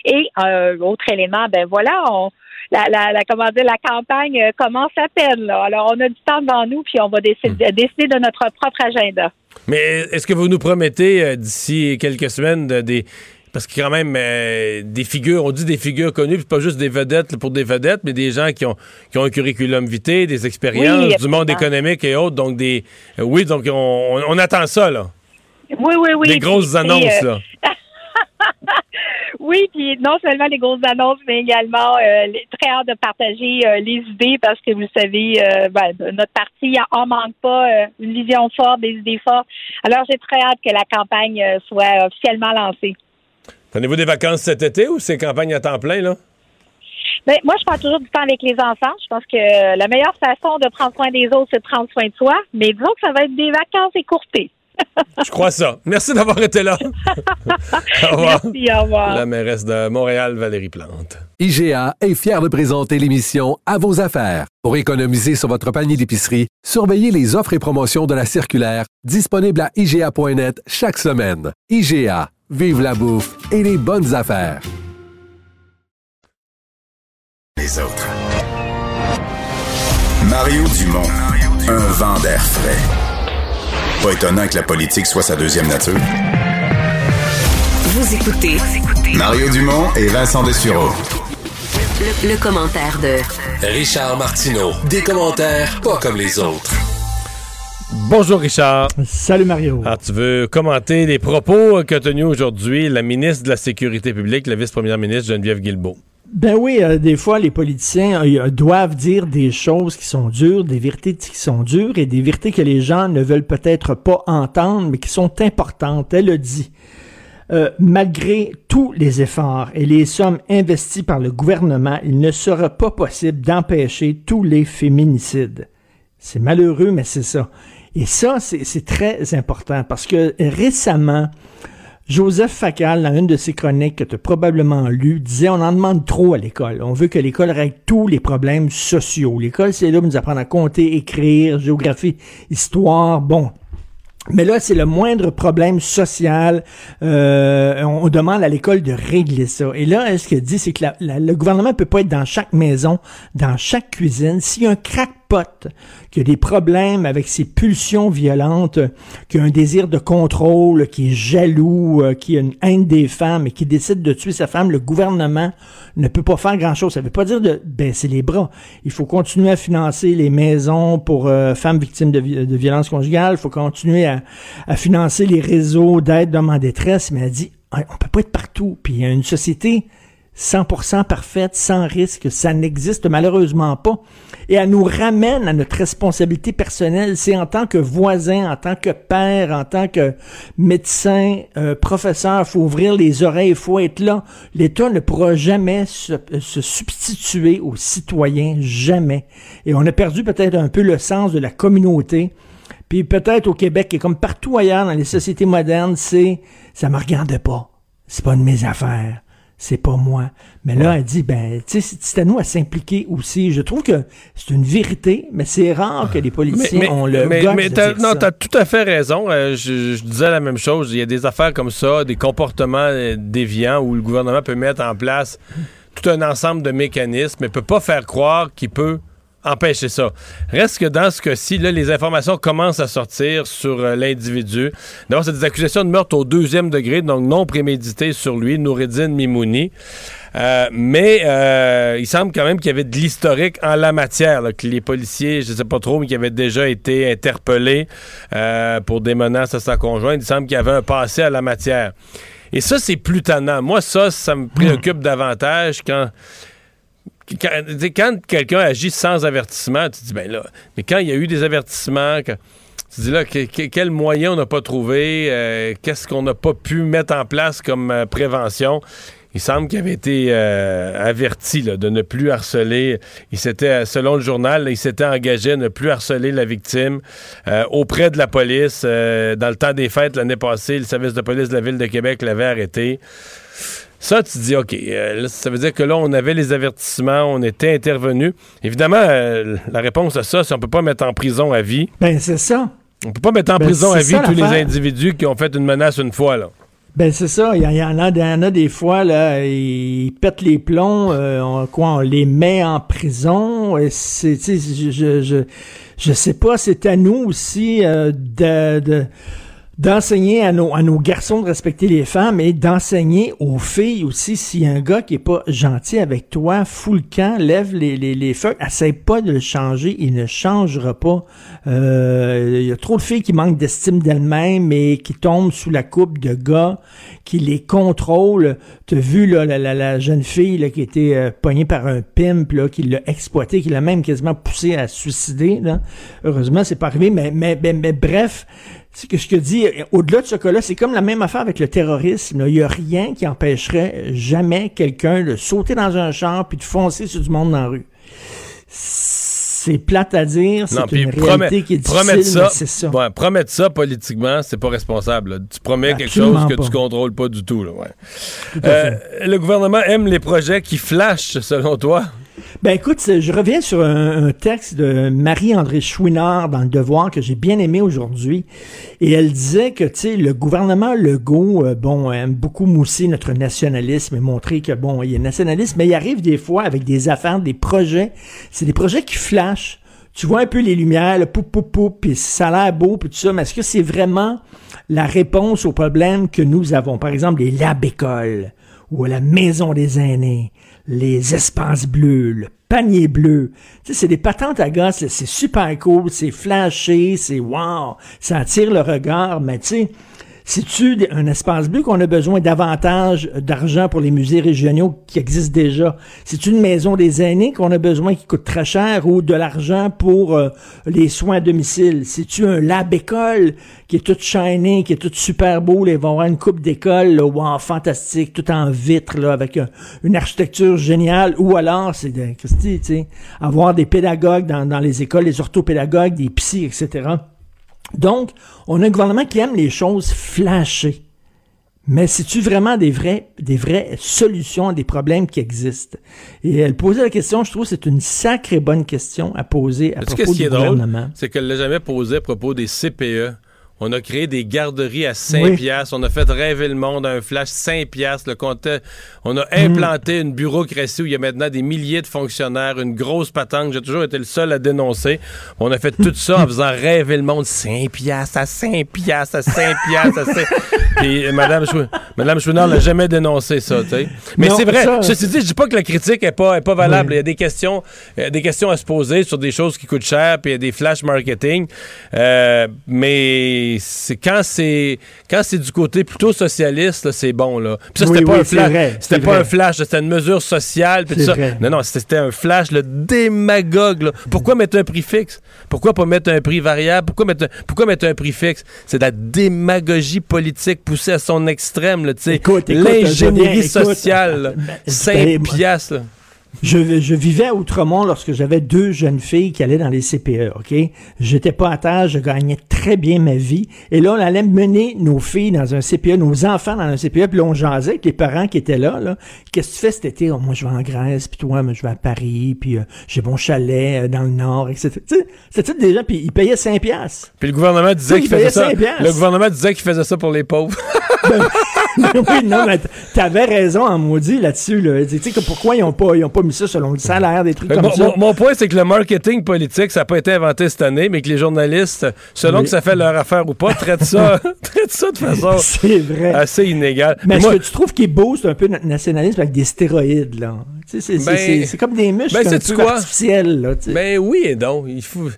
S13: Et euh, autre élément, ben voilà, on, la, la, la, comment dire, la campagne commence à peine. Là. Alors, on a du temps devant nous, puis on va décider, décider de notre propre agenda.
S3: Mais est-ce que vous nous promettez euh, d'ici quelques semaines de- des parce que quand même euh, des figures, on dit des figures connues, puis pas juste des vedettes pour des vedettes, mais des gens qui ont qui ont un curriculum vitae, des expériences
S13: Oui,
S3: du monde économique et autres, donc des euh, oui, donc on, on- on attend ça là.
S13: Oui, oui, oui.
S3: des grosses
S13: Puis,
S3: annonces là.
S13: Oui, puis non seulement les grosses annonces, mais également euh, les- très hâte de partager euh, les idées parce que vous le savez, euh, ben, notre parti en manque pas une vision forte, des idées fortes. Alors j'ai très hâte que la campagne soit officiellement lancée.
S3: Prenez-vous des vacances cet été ou c'est campagne à temps plein là?
S13: Ben, moi, je prends toujours du temps avec les enfants. Je pense que la meilleure façon de prendre soin des autres, c'est de prendre soin de soi. Mais disons que ça va être des vacances écourtées.
S3: Je crois ça. Merci d'avoir été là. au revoir.
S13: Merci, au revoir.
S3: La mairesse de Montréal, Valérie Plante.
S9: IGA est fier de présenter l'émission À vos affaires. Pour économiser sur votre panier d'épicerie, surveillez les offres et promotions de la circulaire disponible à IGA.net chaque semaine. IGA, vive la bouffe et les bonnes affaires.
S1: Les autres. Mario Dumont, un vent d'air frais. Pas étonnant que la politique soit sa deuxième nature.
S10: Vous écoutez
S1: Mario Dumont et Vincent Dessureau.
S10: le, le commentaire de
S9: Richard Martineau. Des commentaires pas comme les autres.
S3: Bonjour Richard.
S14: Salut Mario.
S3: Alors, tu veux commenter les propos qu'a tenus aujourd'hui la ministre de la Sécurité publique, la vice-première ministre Geneviève Guilbeault.
S14: Ben oui, euh, des fois, les politiciens euh, doivent dire des choses qui sont dures, des vérités qui sont dures et des vérités que les gens ne veulent peut-être pas entendre, mais qui sont importantes. Elle a dit, euh, malgré tous les efforts et les sommes investies par le gouvernement, il ne sera pas possible d'empêcher tous les féminicides. C'est malheureux, mais c'est ça. Et ça, c'est très important parce que récemment, Joseph Facal, dans une de ses chroniques que tu as probablement lues, disait on en demande trop à l'école. On veut que l'école règle tous les problèmes sociaux. L'école, c'est là pour nous apprendre à compter, écrire, géographie, histoire. Bon. Mais là, c'est le moindre problème social. Euh, on, demande à l'école de régler ça. Et là, ce qu'elle dit, c'est que le gouvernement peut pas être dans chaque maison, dans chaque cuisine. S'il y a un crackpot qui a des problèmes avec ses pulsions violentes, qui a un désir de contrôle, qui est jaloux, euh, qui a une haine des femmes et qui décide de tuer sa femme, le gouvernement ne peut pas faire grand-chose. Ça veut pas dire de baisser les bras. Il faut continuer à financer les maisons pour euh, femmes victimes de, vi- de violences conjugales. Il faut continuer à, financer les réseaux d'aide d'hommes en détresse. Mais elle dit, on peut pas être partout. Puis il y a une société 100% parfaite, sans risque, ça n'existe malheureusement pas. Et elle nous ramène à notre responsabilité personnelle. C'est en tant que voisin, en tant que père, en tant que médecin, euh, professeur, faut ouvrir les oreilles, faut être là. L'État ne pourra jamais se, substituer aux citoyens, jamais. Et on a perdu peut-être un peu le sens de la communauté. Puis peut-être au Québec et comme partout ailleurs dans les sociétés modernes, c'est ça me regarde pas. C'est pas de mes affaires. C'est pas moi. Mais là, elle dit, ben, tu sais, c'est- à nous à s'impliquer aussi. Je trouve que c'est une vérité, mais c'est rare que les politiciens ont le
S3: mais, mais
S14: dire
S3: non, t'as tout à fait raison. Euh, je, je disais la même chose. Il y a des affaires comme ça, des comportements euh, déviants où le gouvernement peut mettre en place tout un ensemble de mécanismes, mais peut pas faire croire qu'il peut empêcher ça. Reste que dans ce cas-ci, là, les informations commencent à sortir sur euh, l'individu. D'abord, c'est des accusations de meurtre au deuxième degré, donc non prémédité sur lui, Noureddin Mimouni. Euh, mais euh, il semble quand même qu'il y avait de l'historique en la matière, là, que les policiers, je ne sais pas trop, mais qui avaient déjà été interpellés pour des menaces à sa conjointe. Il semble qu'il y avait un passé à la matière. Et ça, c'est plus tannant. Moi, ça, ça me préoccupe davantage quand quand, quelqu'un agit sans avertissement, tu dis, ben là, mais quand il y a eu des avertissements, tu dis là, que, que, quel moyen on n'a pas trouvé, euh, qu'est-ce qu'on n'a pas pu mettre en place comme euh, prévention? Il semble qu'il avait été euh, averti de ne plus harceler. Il s'était, selon le journal, il s'était engagé à ne plus harceler la victime auprès de la police. Dans le temps des fêtes l'année passée, le service de police de la ville de Québec l'avait arrêté. Ça, tu dis, OK, euh, là, ça veut dire que là, on avait les avertissements, on était intervenu. Évidemment, euh, la réponse à ça, c'est on peut pas mettre en prison à vie.
S14: Ben, c'est ça.
S3: On peut pas mettre en
S14: Ben,
S3: prison à vie
S14: ça,
S3: tous les individus qui ont fait une menace une fois, là.
S14: Ben c'est ça, il y, en- il y en a, il y en a des fois là, ils pètent les plombs, euh, on, quoi, on les met en prison. C'est, je, je, je, je sais pas, c'est à nous aussi de, de- d'enseigner à nos, à nos garçons de respecter les femmes et d'enseigner aux filles aussi a un gars qui est pas gentil avec toi, fous le camp, lève les, les, les feux, essaie pas de le changer, il ne changera pas. Euh, Il y a trop de filles qui manquent d'estime d'elles-mêmes et qui tombent sous la coupe de gars qui les contrôlent. T'as vu là, la, la, la jeune fille là, qui était euh, pognée par un pimp là, qui l'a exploité, qui l'a même quasiment poussé à se suicider. Là. Heureusement, c'est pas arrivé, mais, mais, mais, mais bref, ce que je te dis, euh, au-delà de ce cas-là, c'est comme la même affaire avec le terrorisme. là. Il n'y a rien qui empêcherait jamais quelqu'un de sauter dans un char puis de foncer sur du monde dans la rue. C'est plate à dire, c'est une
S3: promet-
S14: réalité qui est
S3: promettre
S14: difficile,
S3: ça,
S14: c'est ça.
S3: ouais, promettre ça politiquement, c'est pas responsable. là. Tu promets quelque chose que
S14: pas.
S3: tu contrôles pas du tout. là, ouais.
S14: Tout à
S3: Euh, le gouvernement aime les projets qui flashent, selon toi?
S14: Ben écoute, je reviens sur un, texte de Marie-André Chouinard dans Le Devoir que j'ai bien aimé aujourd'hui. Et elle disait que, tu sais, le gouvernement Legault, euh, bon, aime beaucoup mousser notre nationalisme et montrer que, bon, il est nationaliste, mais il arrive des fois avec des affaires, des projets. C'est des projets qui flashent. Tu vois un peu les lumières, le poup, poup, poup, puis ça a l'air beau, puis tout ça, mais est-ce que c'est vraiment la réponse aux problèmes que nous avons? Par exemple, les lab-écoles ou la maison des aînés, les espaces bleus, le panier bleu. Tu sais, c'est des patentes à gosse, là, c'est super cool, c'est flashé, c'est wow, ça attire le regard, mais tu sais, c'est-tu des- un espace bleu qu'on a besoin davantage d'argent pour les musées régionaux qui existent déjà? C'est une maison des aînés qu'on a besoin qui coûte très cher ou de l'argent pour euh, les soins à domicile? C'est-tu un lab école qui est tout shiny, qui est tout super beau? Là, ils vont avoir une coupe d'école, wow, fantastique, tout en vitre, là, avec un- une architecture géniale? Ou alors, c'est de, Christy, tu sais, avoir des pédagogues dans, les écoles, les orthopédagogues, des psys, etc. Donc, on a un gouvernement qui aime les choses flashées. Mais c'est-tu vraiment des vraies, des vraies solutions à des problèmes qui existent? Et elle posait la question, je trouve que c'est une sacrée bonne question à poser à propos du gouvernement.
S3: c'est qu'elle l'a jamais posé à propos des CPE. On a créé des garderies à 5
S14: Oui.
S3: piastres. On a fait rêver le monde à un flash 5 piastres. Le On a implanté une bureaucratie où il y a maintenant des milliers de fonctionnaires, une grosse patente. J'ai toujours été le seul à dénoncer. On a fait tout ça en faisant rêver le monde. 5 piastres à 5 piastres à 5 piastres à 5... Puis euh, Madame, Chou... Madame Chouinard n'a jamais dénoncé ça, tu sais. Mais c'est vrai.
S14: ça-
S3: Ceci dit, je dis pas que la critique est pas, est pas valable.
S14: Oui.
S3: Il y a des questions, euh, des questions à se poser sur des choses qui coûtent cher, puis il y a des flash marketing. Euh, mais c'est quand c'est quand c'est du côté plutôt socialiste, c'est bon là. Puis ça
S14: Oui,
S3: c'était pas
S14: oui,
S3: un flash, c'était pas
S14: vrai.
S3: un flash, c'était une mesure sociale. puis
S14: C'est
S3: tout ça.
S14: vrai.
S3: Non non, c'était un flash le démagogue. là. Pourquoi mettre un prix fixe? Pourquoi pas mettre un prix variable? Pourquoi mettre un, pourquoi mettre un prix fixe? C'est de la démagogie politique poussée à son extrême là, tu sais. L'ingénierie sociale,
S14: ben,
S3: 5
S14: ben,
S3: piastres.
S14: Je, je vivais à Outremont lorsque j'avais deux jeunes filles qui allaient dans les CPE, OK? J'étais pas à terre, je gagnais très bien ma vie. Et là, on allait mener nos filles dans un CPE, nos enfants dans un CPE, puis là, on jasait avec les parents qui étaient là, là. Qu'est-ce que tu fais cet été? Oh, moi, je vais en Grèce, puis toi, moi, je vais à Paris, puis euh, j'ai mon chalet euh, dans le Nord, etc. C'était des gens, puis ils payaient 5 piastres.
S3: Puis le gouvernement disait
S14: sais,
S3: qu'il
S14: il
S3: faisait ça.
S14: 5 piastres.
S3: Le gouvernement disait qu'il faisait ça pour les pauvres.
S14: oui, non, mais t'avais raison en maudit là-dessus. Là. Tu sais que pourquoi ils n'ont pas, ils ont pas mis ça selon le salaire, des trucs
S3: Mais
S14: comme
S3: mon,
S14: ça.
S3: mon- mon point, c'est que le marketing politique, ça n'a pas été inventé cette année, mais que les journalistes, selon que ça fait leur affaire ou pas, traitent ça, traitent ça de façon
S14: vrai.
S3: assez inégale.
S14: Mais
S3: Moi-
S14: ce que tu trouves qui est beau, c'est un peu notre nationalisme avec des stéroïdes, là? C'est,
S3: Ben-
S14: c'est- comme des muscles
S3: ben,
S14: artificiels, là.
S3: Ben oui et non. Il faut.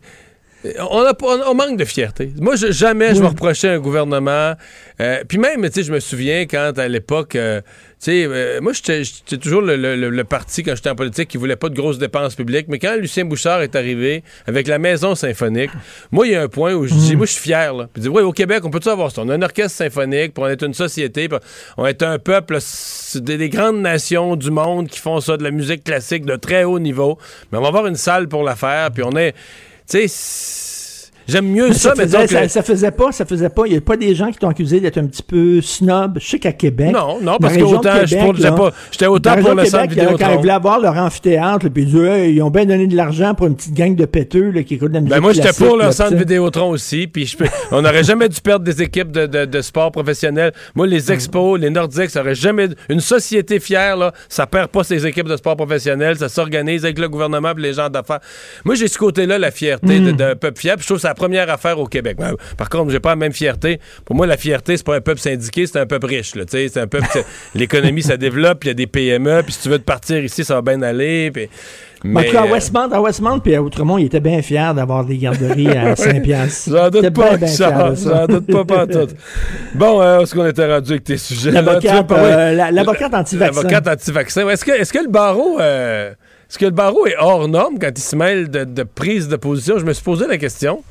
S3: On, a on- on manque de fierté. Moi, je- jamais je vais reprocher un gouvernement. euh, Puis même, tu sais, je me souviens quand à l'époque, euh, tu sais, euh, moi, j'étais toujours le, le- le- le parti quand j'étais en politique qui voulait pas de grosses dépenses publiques. Mais quand Lucien Bouchard est arrivé avec la maison symphonique, moi, il y a un point où je dis, moi, je suis fier. Là. Puis je dis, oui, au Québec, on peut-tu avoir ça? On a un orchestre symphonique, puis on est une société, puis on est un peuple, c'est des, des grandes nations du monde qui font ça, de la musique classique de très haut niveau. Mais on va avoir une salle pour la faire, puis on est, tu. J'aime mieux
S14: Mais
S3: ça,
S14: ça,
S3: mais
S14: ça, ça faisait pas, ça faisait pas. Il n'y a pas des gens qui t'ont accusé d'être un petit peu snob. Je sais qu'à Québec.
S3: Non, non, parce que
S14: région de
S3: autant, je
S14: Québec,
S3: pour- j'étais
S14: là,
S3: pas- j'étais autant pour le centre Vidéotron.
S14: Quand ils voulaient avoir leur amphithéâtre, puis ils Hey, ils ont bien donné de l'argent pour une petite gang de péteux là, qui écoutent de la musique
S3: Ben moi, j'étais pour le centre. Vidéotron aussi. Puis on n'aurait jamais dû perdre des équipes de, de- de sport professionnels. Moi, les expos, les Nordiques, ça aurait jamais. Une société fière, là, ça perd pas ses équipes de sport professionnels. Ça s'organise avec le gouvernement et les gens d'affaires. Moi, j'ai ce côté-là, la fierté
S14: Mm.
S3: de- d'un peuple fier. Je trouve c'est la première affaire au Québec. Ben, par contre, j'ai pas la même fierté. Pour moi, la fierté, c'est pas un peuple syndiqué, c'est un peuple riche. C'est un peuple. L'économie, ça développe. Il y a des PME. Puis si tu veux te partir ici, ça va bien aller. Puis,
S14: Mais en tout cas, à
S3: euh,
S14: Westmount, à Westmount puis à Outremont, ils étaient bien fiers d'avoir des garderies à 5 piastres.
S3: J'en doute pas,
S14: de ça.
S3: J'en doute pas, pas tout. Bon, euh, est-ce qu'on était rendu avec tes sujets?
S14: L'avocate, euh, la- anti-vaccin.
S3: L'avocate anti-vaccin. Est-ce que, est-ce que le barreau... euh, est-ce que le barreau est hors norme quand il se mêle de, de prise de position? Je me suis posé la question.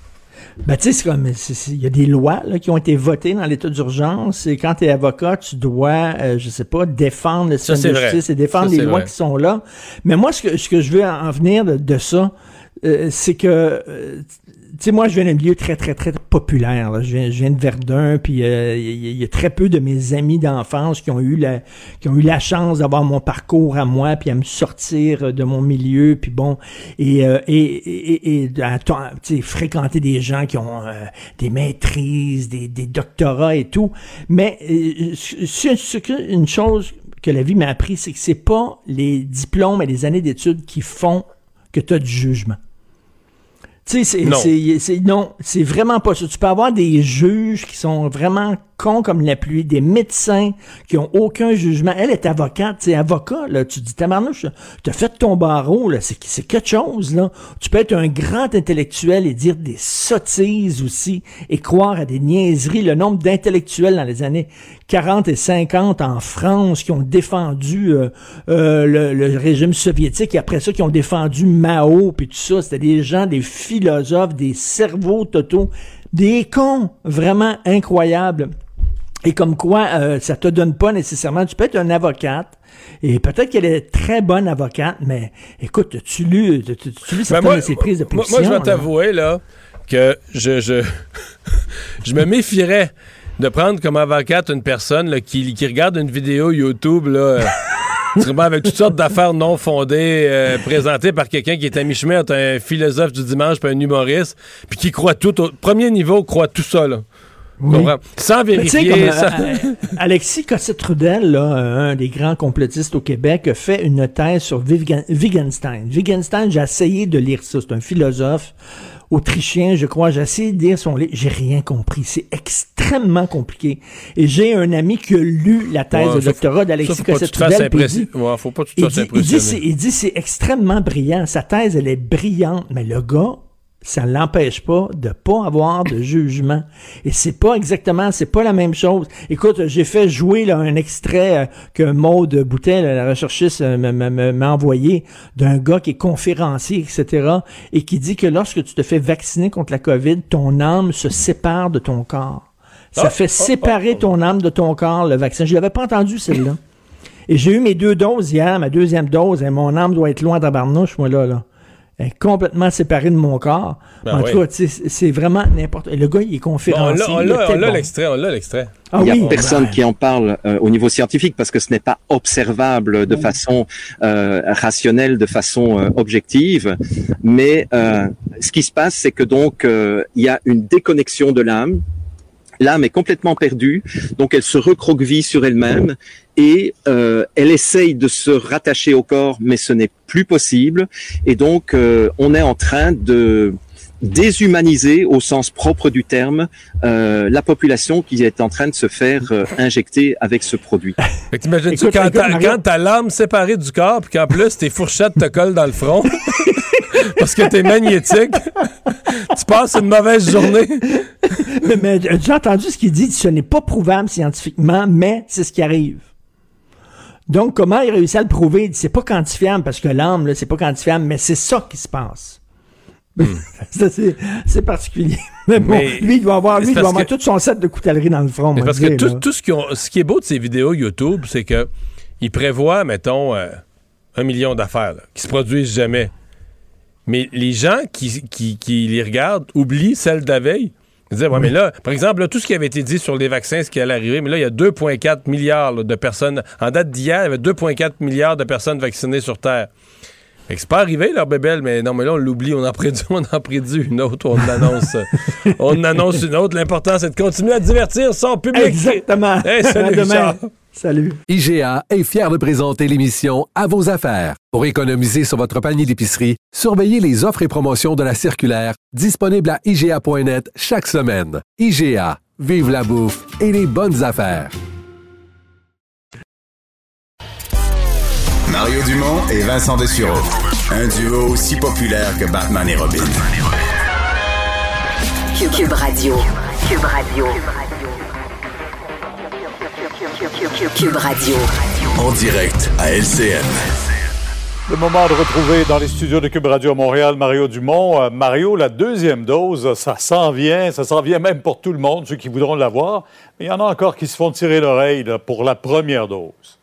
S14: Ben, tu sais, c'est comme, il y a des lois là, qui ont été votées dans l'état d'urgence et quand tu es avocat, tu dois, euh, je sais pas, défendre le
S3: Ça,
S14: système
S3: c'est
S14: de
S3: vrai.
S14: justice et défendre
S3: Ça,
S14: les lois
S3: vrai.
S14: qui sont là. Mais moi, ce que, ce que je veux en venir de, de ça, euh, c'est que, euh, sais, moi, je viens d'un milieu très, très, très populaire. Je, viens, je viens de Verdun, puis euh, il y, a- il y a très peu de mes amis d'enfance qui ont eu la, qui ont eu la chance d'avoir mon parcours à moi, puis à me sortir de mon milieu, puis bon, et, euh, et, et, et à fréquenter des gens qui ont euh, des maîtrises, des, des doctorats et tout. Mais euh, que- une chose que la vie m'a appris, c'est que c'est pas les diplômes et les années d'études qui font que tu as du jugement. Tu sais, c'est,
S3: Non.
S14: c'est, c'est- non, c'est vraiment pas ça. Tu peux avoir des juges qui sont vraiment cons comme la pluie, des médecins qui ont aucun jugement. Elle est avocate, c'est avocat, là. Tu dis, tabarnouche, t'as fait ton barreau, là. C'est, c'est quelque chose, là. Tu peux être un grand intellectuel et dire des sottises aussi et croire à des niaiseries. Le nombre d'intellectuels dans les années 40 et 50 en France qui ont défendu euh, euh, le, le régime soviétique et après ça qui ont défendu Mao puis tout ça, c'était des gens, des philosophes, des cerveaux totaux, des cons vraiment incroyables. Et comme quoi, euh, ça te donne pas nécessairement. Tu peux être un avocate, et peut-être qu'elle est très bonne avocate, mais écoute, tu lu, tu, tu, tu lu
S3: Ben, moi,
S14: de ses prises de position.
S3: moi, je vais t'avouer, là, que je, je, je me méfierais de prendre comme avocate une personne là, qui, qui regarde une vidéo YouTube, là. euh, avec toutes sortes d'affaires non fondées euh, présentées par quelqu'un qui est à mi-chemin entre un philosophe du dimanche et un humoriste, puis qui croit tout au premier niveau, croit tout ça, là.
S14: Oui.
S3: Sans vérifier.
S14: comme,
S3: sans-
S14: euh, euh, Alexis Cossette-Trudel, là, un des grands complotistes au Québec, a fait une thèse sur Wittgen- Wittgenstein. Wittgenstein, j'ai essayé de lire ça. C'est un philosophe autrichien, je crois. J'ai essayé de lire son livre. J'ai rien compris. C'est extrêmement compliqué. Et j'ai un ami qui a lu la thèse
S3: Ouais,
S14: de
S3: ça,
S14: doctorat
S3: ça,
S14: d'Alexis Cossette-Trudel.
S3: Ouais, faut pas
S14: il dit, il dit c'est extrêmement brillant. Sa thèse, elle est brillante, mais le gars, ça ne l'empêche pas de pas avoir de jugement. Et c'est pas exactement, c'est pas la même chose. Écoute, j'ai fait jouer là, un extrait euh, que Maude Boutet, la recherchiste, euh, m'a- envoyé d'un gars qui est conférencier, etc., et qui dit que lorsque tu te fais vacciner contre la COVID, ton âme se sépare de ton corps. Ça
S3: Ah,
S14: fait
S3: ah,
S14: séparer ton âme de ton corps, le vaccin. Je l'avais pas entendu, celle-là. Et j'ai eu mes deux doses hier, ma deuxième dose, et mon âme doit être loin de tabarnouche, moi, là, là. Est complètement séparée de mon corps.
S3: Ben
S14: en
S3: oui.
S14: tout cas, tu sais, c'est vraiment n'importe... Le gars, il est
S3: Bon, on
S14: conférencier.
S3: l'a- on l'a
S14: était
S3: on l'a
S14: bon.
S3: l'extrait, on l'a l'extrait.
S14: Ah
S15: Il n'y a
S14: oui,
S15: personne
S14: ben,
S15: qui en parle euh, au niveau scientifique parce que ce n'est pas observable de façon euh, rationnelle, de façon euh, objective. Mais euh, ce qui se passe, c'est que donc euh, il y a une déconnexion de l'âme l'âme est complètement perdue, donc elle se recroqueville sur elle-même et euh, elle essaye de se rattacher au corps, mais ce n'est plus possible. Et donc, euh, on est en train de déshumaniser au sens propre du terme euh, la population qui est en train de se faire euh, injecter avec ce produit.
S3: T'imagines-tu quand t'as quand t'as l'âme séparée du corps, puis qu'en plus tes fourchettes te collent dans le front, parce que t'es magnétique, tu passes une mauvaise journée.
S14: mais, mais j'ai entendu ce qu'il dit, ce n'est pas prouvable scientifiquement, mais c'est ce qui arrive. Donc, comment il réussit à le prouver? Il dit, C'est pas quantifiable, parce que l'âme, là, c'est pas quantifiable, mais c'est ça qui se passe. Ça, c'est particulier. Mais bon,
S3: Mais-
S14: lui, il doit avoir, lui, il doit avoir
S3: que-
S14: tout son set de coutellerie dans le front.
S3: Parce que tout, ce, qui ont- ce qui est beau de ces vidéos YouTube, c'est que ils prévoient, mettons, euh, un million d'affaires qui se produisent jamais. Mais les gens qui, qui, qui les regardent oublient celles de la veille. Ils disaient, ouais, mais là, par exemple, là, tout ce qui avait été dit sur les vaccins, ce qui allait arriver, mais là, il y a 2,4 milliards là, de personnes. En date d'hier, il y avait 2,4 milliards de personnes vaccinées sur Terre. Fait que c'est pas arrivé, leur bébelle, mais non, mais là, on l'oublie, on en prédit, on en prédit une autre, on en annonce, on en annonce une autre. L'important, c'est de continuer à divertir son public.
S14: Exactement.
S3: Hey, salut,
S14: À demain.
S3: Richard.
S14: Salut.
S9: IGA est fier de présenter l'émission À vos affaires. Pour économiser sur votre panier d'épicerie, surveillez les offres et promotions de la circulaire disponible à IGA.net chaque semaine. IGA, vive la bouffe et les bonnes affaires.
S1: Mario Dumont et Vincent Dessureau. Un duo aussi populaire que Batman et Robin.
S10: Cube, Cube Radio. Cube Radio. Cube Radio.
S1: En direct à LCN.
S16: Le moment de retrouver dans les studios de Cube Radio à Montréal Mario Dumont. Euh, Mario, la deuxième dose, ça s'en vient, ça s'en vient même pour tout le monde, ceux qui voudront l'avoir. Mais il y en a encore qui se font tirer l'oreille pour la première dose.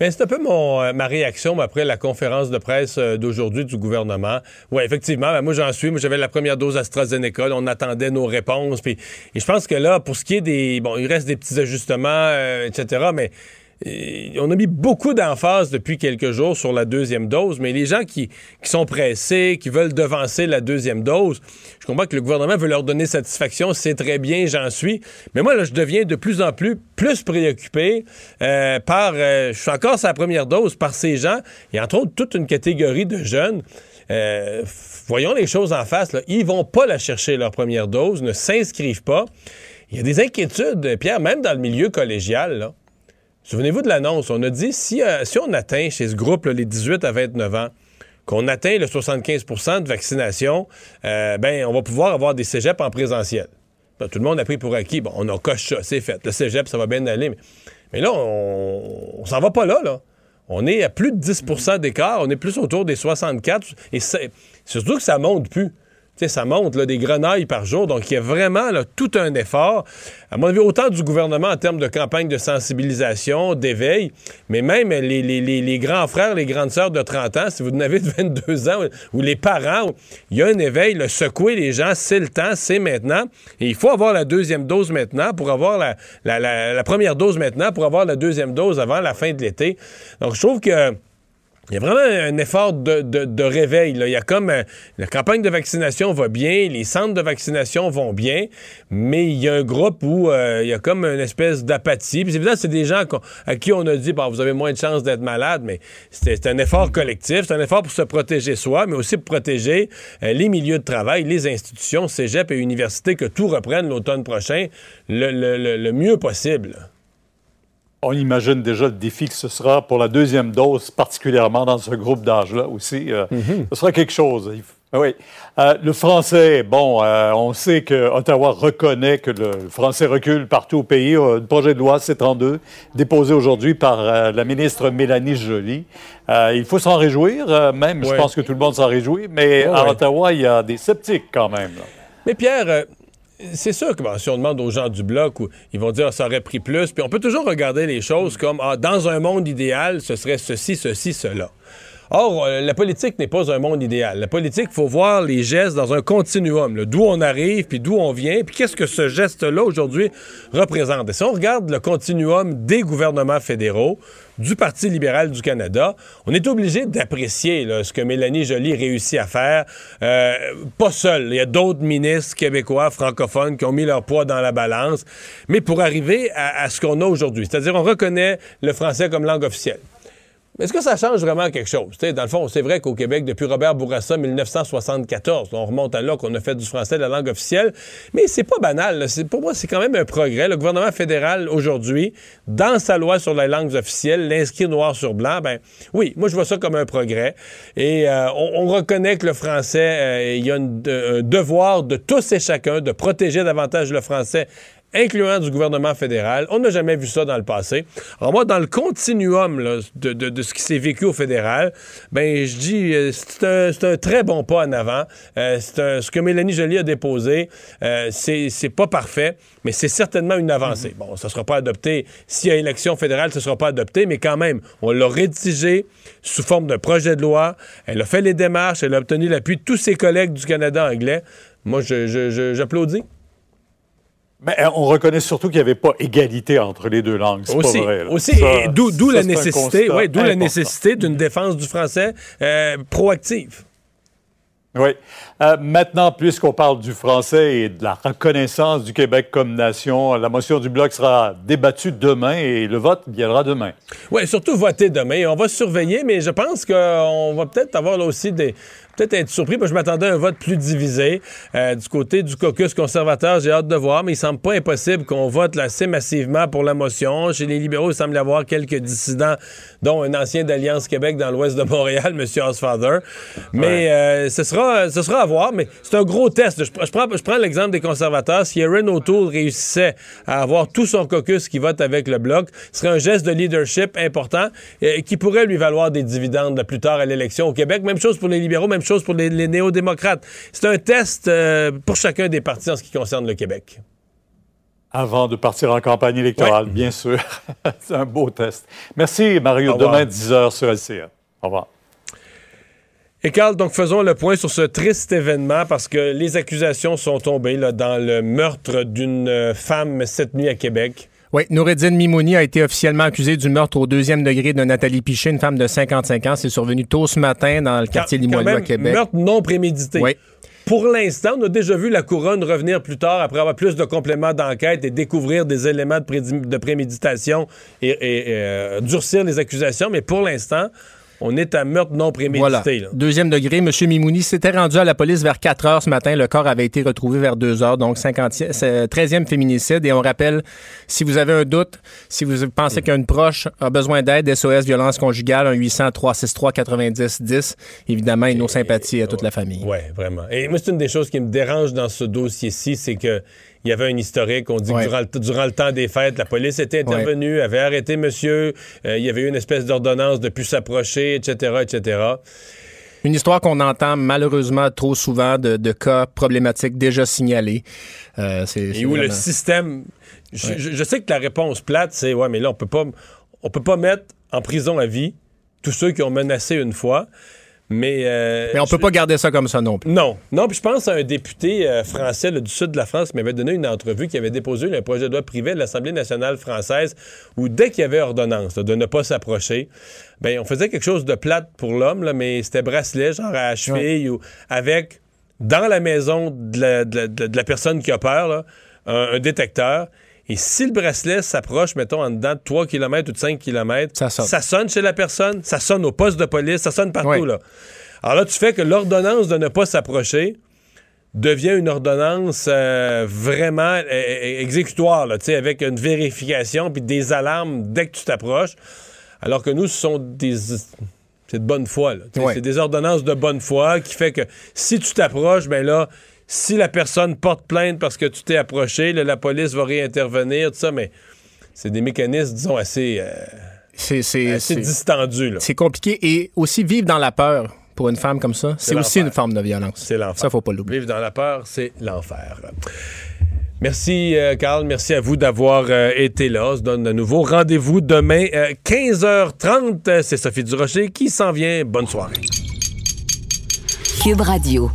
S3: Ben, c'est un peu mon, euh, ma réaction après la conférence de presse euh, d'aujourd'hui du gouvernement. Oui, effectivement, ben, moi j'en suis. Moi j'avais la première dose AstraZeneca. on attendait nos réponses. Et je pense que là, pour ce qui est des... Bon, il reste des petits ajustements, euh, etc., mais on a mis beaucoup d'emphase depuis quelques jours sur la deuxième dose, mais les gens qui, sont pressés, qui veulent devancer la deuxième dose, je comprends que le gouvernement veut leur donner satisfaction, c'est très bien, j'en suis. Mais moi, je deviens de plus en plus préoccupé euh, par, euh, je suis encore sa première dose, par ces gens, et entre autres toute une catégorie de jeunes. Euh, voyons les choses en face. Là. Ils vont pas la chercher leur première dose, ne s'inscrivent pas. Il y a des inquiétudes, Pierre, même dans le milieu collégial. Souvenez-vous de l'annonce. On a dit si, euh, si on atteint chez ce groupe, là, les 18 à 29 ans, qu'on atteint le 75% de vaccination, euh, ben, on va pouvoir avoir des cégeps en présentiel. Ben, tout le monde a pris pour acquis. Bon, on a coche ça, c'est fait. Le cégep, ça va bien aller. Mais, mais là, on, on s'en va pas là, là. On est à plus de 10% d'écart. On est plus autour des 64. Et c'est- surtout que ça monte plus. Tu sais, ça monte là, des grenailles par jour. Donc, il y a vraiment tout un effort. À mon avis, autant du gouvernement en termes de campagne de sensibilisation, d'éveil, mais même les, les- les- les grands frères, les grandes sœurs de 30 ans, si vous en avez de 22 ans, ou les parents, il y a un éveil, le secouer les gens, c'est le temps, c'est maintenant. Et il faut avoir la deuxième dose maintenant pour avoir la- la première dose maintenant pour avoir la deuxième dose avant la fin de l'été. Donc, je trouve que il y a vraiment un effort de, de- réveil. Il y a comme euh, la campagne de vaccination va bien, les centres de vaccination vont bien, mais il y a un groupe où euh, il y a comme une espèce d'apathie. Puis évidemment, c'est des gens à qui on a dit bon, vous avez moins de chances d'être malade, mais c'est un effort collectif, c'est un effort pour se protéger soi, mais aussi pour protéger euh, les milieux de travail, les institutions, cégep et universités, que tout reprenne l'automne prochain le- le mieux possible.
S16: On imagine déjà le défi que ce sera pour la deuxième dose, particulièrement dans ce groupe d'âge-là aussi. euh, Ce sera quelque chose. F- Oui. Euh, le français, bon, euh, on sait que Ottawa reconnaît que le français recule partout au pays. Euh, Le projet de loi C-32, déposé aujourd'hui par la ministre Mélanie Joly. Il faut s'en réjouir, même, je pense que tout le monde s'en réjouit, mais
S3: Ouais,
S16: à
S3: ouais.
S16: Ottawa, il y a des sceptiques quand même. là.
S3: Mais Pierre, c'est sûr que bon, si on demande aux gens du bloc, où ils vont dire ah, ça aurait pris plus, puis on peut toujours regarder les choses comme ah, dans un monde idéal, ce serait ceci, ceci, cela. Or, euh, la politique n'est pas un monde idéal. La politique, il faut voir les gestes dans un continuum, d'où on arrive, puis d'où on vient, puis qu'est-ce que ce geste-là aujourd'hui représente. Et si on regarde le continuum des gouvernements fédéraux, du Parti libéral du Canada, on est obligé d'apprécier ce que Mélanie Joly réussit à faire. Euh, pas seul, il y a d'autres ministres québécois francophones qui ont mis leur poids dans la balance, mais pour arriver à ce qu'on a aujourd'hui, c'est-à-dire on reconnaît le français comme langue officielle. Mais est-ce que ça change vraiment quelque chose? dans le fond, c'est vrai qu'au Québec, depuis Robert Bourassa, 1974, on remonte à là qu'on a fait du français la langue officielle, mais c'est pas banal. Pour moi, c'est quand même un progrès. Le gouvernement fédéral, aujourd'hui, dans sa loi sur les langues officielles, l'inscrit noir sur blanc, ben oui, moi, je vois ça comme un progrès. Et euh, on, reconnaît que le français, euh, il y a un devoir de tous et chacun de protéger davantage le français incluant du gouvernement fédéral. On n'a jamais vu ça dans le passé. Alors moi, dans le continuum de, ce qui s'est vécu au fédéral, ben je dis euh, c'est un, très bon pas en avant. Euh, ce que Mélanie Joly a déposé, euh, c'est pas parfait, mais c'est certainement une avancée. Mm-hmm. Bon, ça sera pas adopté. S'il y a élection fédérale, ce sera pas adopté, mais quand même, on l'a rédigé sous forme de projet de loi. Elle a fait les démarches, elle a obtenu l'appui de tous ses collègues du Canada anglais. Moi, j'applaudis.
S16: Mais euh, on reconnaît surtout qu'il n'y avait pas égalité entre les deux langues. C'est
S3: aussi,
S16: pas vrai.
S3: Aussi, d'où la nécessité, ouais, d'où la nécessité d'une défense du français euh, proactive.
S16: Oui. Euh, maintenant, puisqu'on parle du français et de la reconnaissance du Québec comme nation, la motion du Bloc sera débattue demain et le vote viendra demain.
S3: Oui, surtout voter demain. On va surveiller, mais je pense qu'on va peut-être avoir là aussi des, peut-être être surpris, parce que je m'attendais à un vote plus divisé. Euh, du côté du caucus conservateur, j'ai hâte de voir, mais il semble pas impossible qu'on vote assez massivement pour la motion. Chez les libéraux, il semble y avoir quelques dissidents, dont un ancien d'Alliance Québec dans l'ouest de Montréal, M. Osfather. Mais euh, ce, sera, ce sera à voir, mais c'est un gros test. Je, prends, je prends l'exemple des conservateurs. Si Aaron O'Toole réussissait à avoir tout son caucus qui vote avec le Bloc, ce serait un geste de leadership important euh, qui pourrait lui valoir des dividendes plus tard à l'élection au Québec. Même chose pour les libéraux, même chose pour les, néo-démocrates. C'est un test euh, pour chacun des partis en ce qui concerne le Québec.
S16: Avant de partir en campagne électorale, bien sûr. C'est un beau test. Merci, Mario. Demain, 10h sur LCA. Au revoir.
S3: Et Carl, donc faisons le point sur ce triste événement parce que les accusations sont tombées là, dans le meurtre d'une euh, femme cette nuit à Québec.
S4: Oui, Noureddine Mimouni a été officiellement accusée du meurtre au deuxième degré de Nathalie Piché, une femme de 55 ans. C'est survenu tôt ce matin dans le quartier Limoilou à Québec.
S3: Meurtre non prémédité. Oui. Pour l'instant, on a déjà vu la couronne revenir plus tard après avoir plus de compléments d'enquête et découvrir des éléments de, préméditation et, euh, durcir les accusations. Mais pour l'instant, on est à meurtre non prémédité.
S4: Deuxième degré, M. Mimouni s'était rendu à la police vers 4 heures ce matin. Le corps avait été retrouvé vers 2 heures, donc 50, 13e féminicide. Et on rappelle, si vous avez un doute, si vous pensez qu'un proche a besoin d'aide, SOS violence conjugale, un 800 363 90 10. Évidemment, et nos sympathies à toute la famille.
S3: Oui, vraiment. Et moi, c'est une des choses qui me dérange dans ce dossier-ci, c'est que il y avait un historique. On dit que durant le, temps des fêtes, la police était intervenue, avait arrêté monsieur. Euh, il y avait eu une espèce d'ordonnance de plus s'approcher, etc., etc.
S4: Une histoire qu'on entend malheureusement trop souvent de, cas problématiques déjà signalés.
S3: Euh, Et où le système. Je, sais que la réponse plate, c'est ouais, mais là, on peut pas, on peut pas mettre en prison à vie tous ceux qui ont menacé une fois. Mais,
S4: euh, Mais on peut pas garder ça comme ça non plus.
S3: Non. Non, puis je pense à un député euh, français du sud de la France qui m'avait donné une entrevue qui avait déposé un projet de loi privé de l'Assemblée nationale française où dès qu'il y avait ordonnance de ne pas s'approcher, ben on faisait quelque chose de plate pour l'homme, mais c'était bracelet, genre à cheville, ou avec, dans la maison de la, personne qui a peur, un détecteur et si le bracelet s'approche, mettons, en dedans de 3 km ou de 5 km, ça sonne. chez la personne, ça sonne au poste de police, ça sonne partout. Là. Alors là, tu fais que l'ordonnance de ne pas s'approcher devient une ordonnance euh, vraiment euh, euh, exécutoire, là, avec une vérification puis des alarmes dès que tu t'approches. Alors que nous, ce sont des. C'est de bonne foi. C'est des ordonnances de bonne foi qui fait que si tu t'approches, ben là, si la personne porte plainte parce que tu t'es approché, la police va réintervenir, tout ça, mais c'est des mécanismes, disons, assez, euh, c'est, distendus.
S4: C'est compliqué. Et aussi vivre dans la peur pour une femme comme ça, c'est, aussi une forme de violence.
S3: C'est l'enfer.
S4: Ça, faut pas l'oublier.
S3: Vivre dans la peur, c'est l'enfer. Merci, euh, Carl. Merci à vous d'avoir euh, été là. On se donne de nouveau rendez-vous demain, 15h30. C'est Sophie Durocher qui s'en vient. Bonne soirée.
S10: Cube Radio.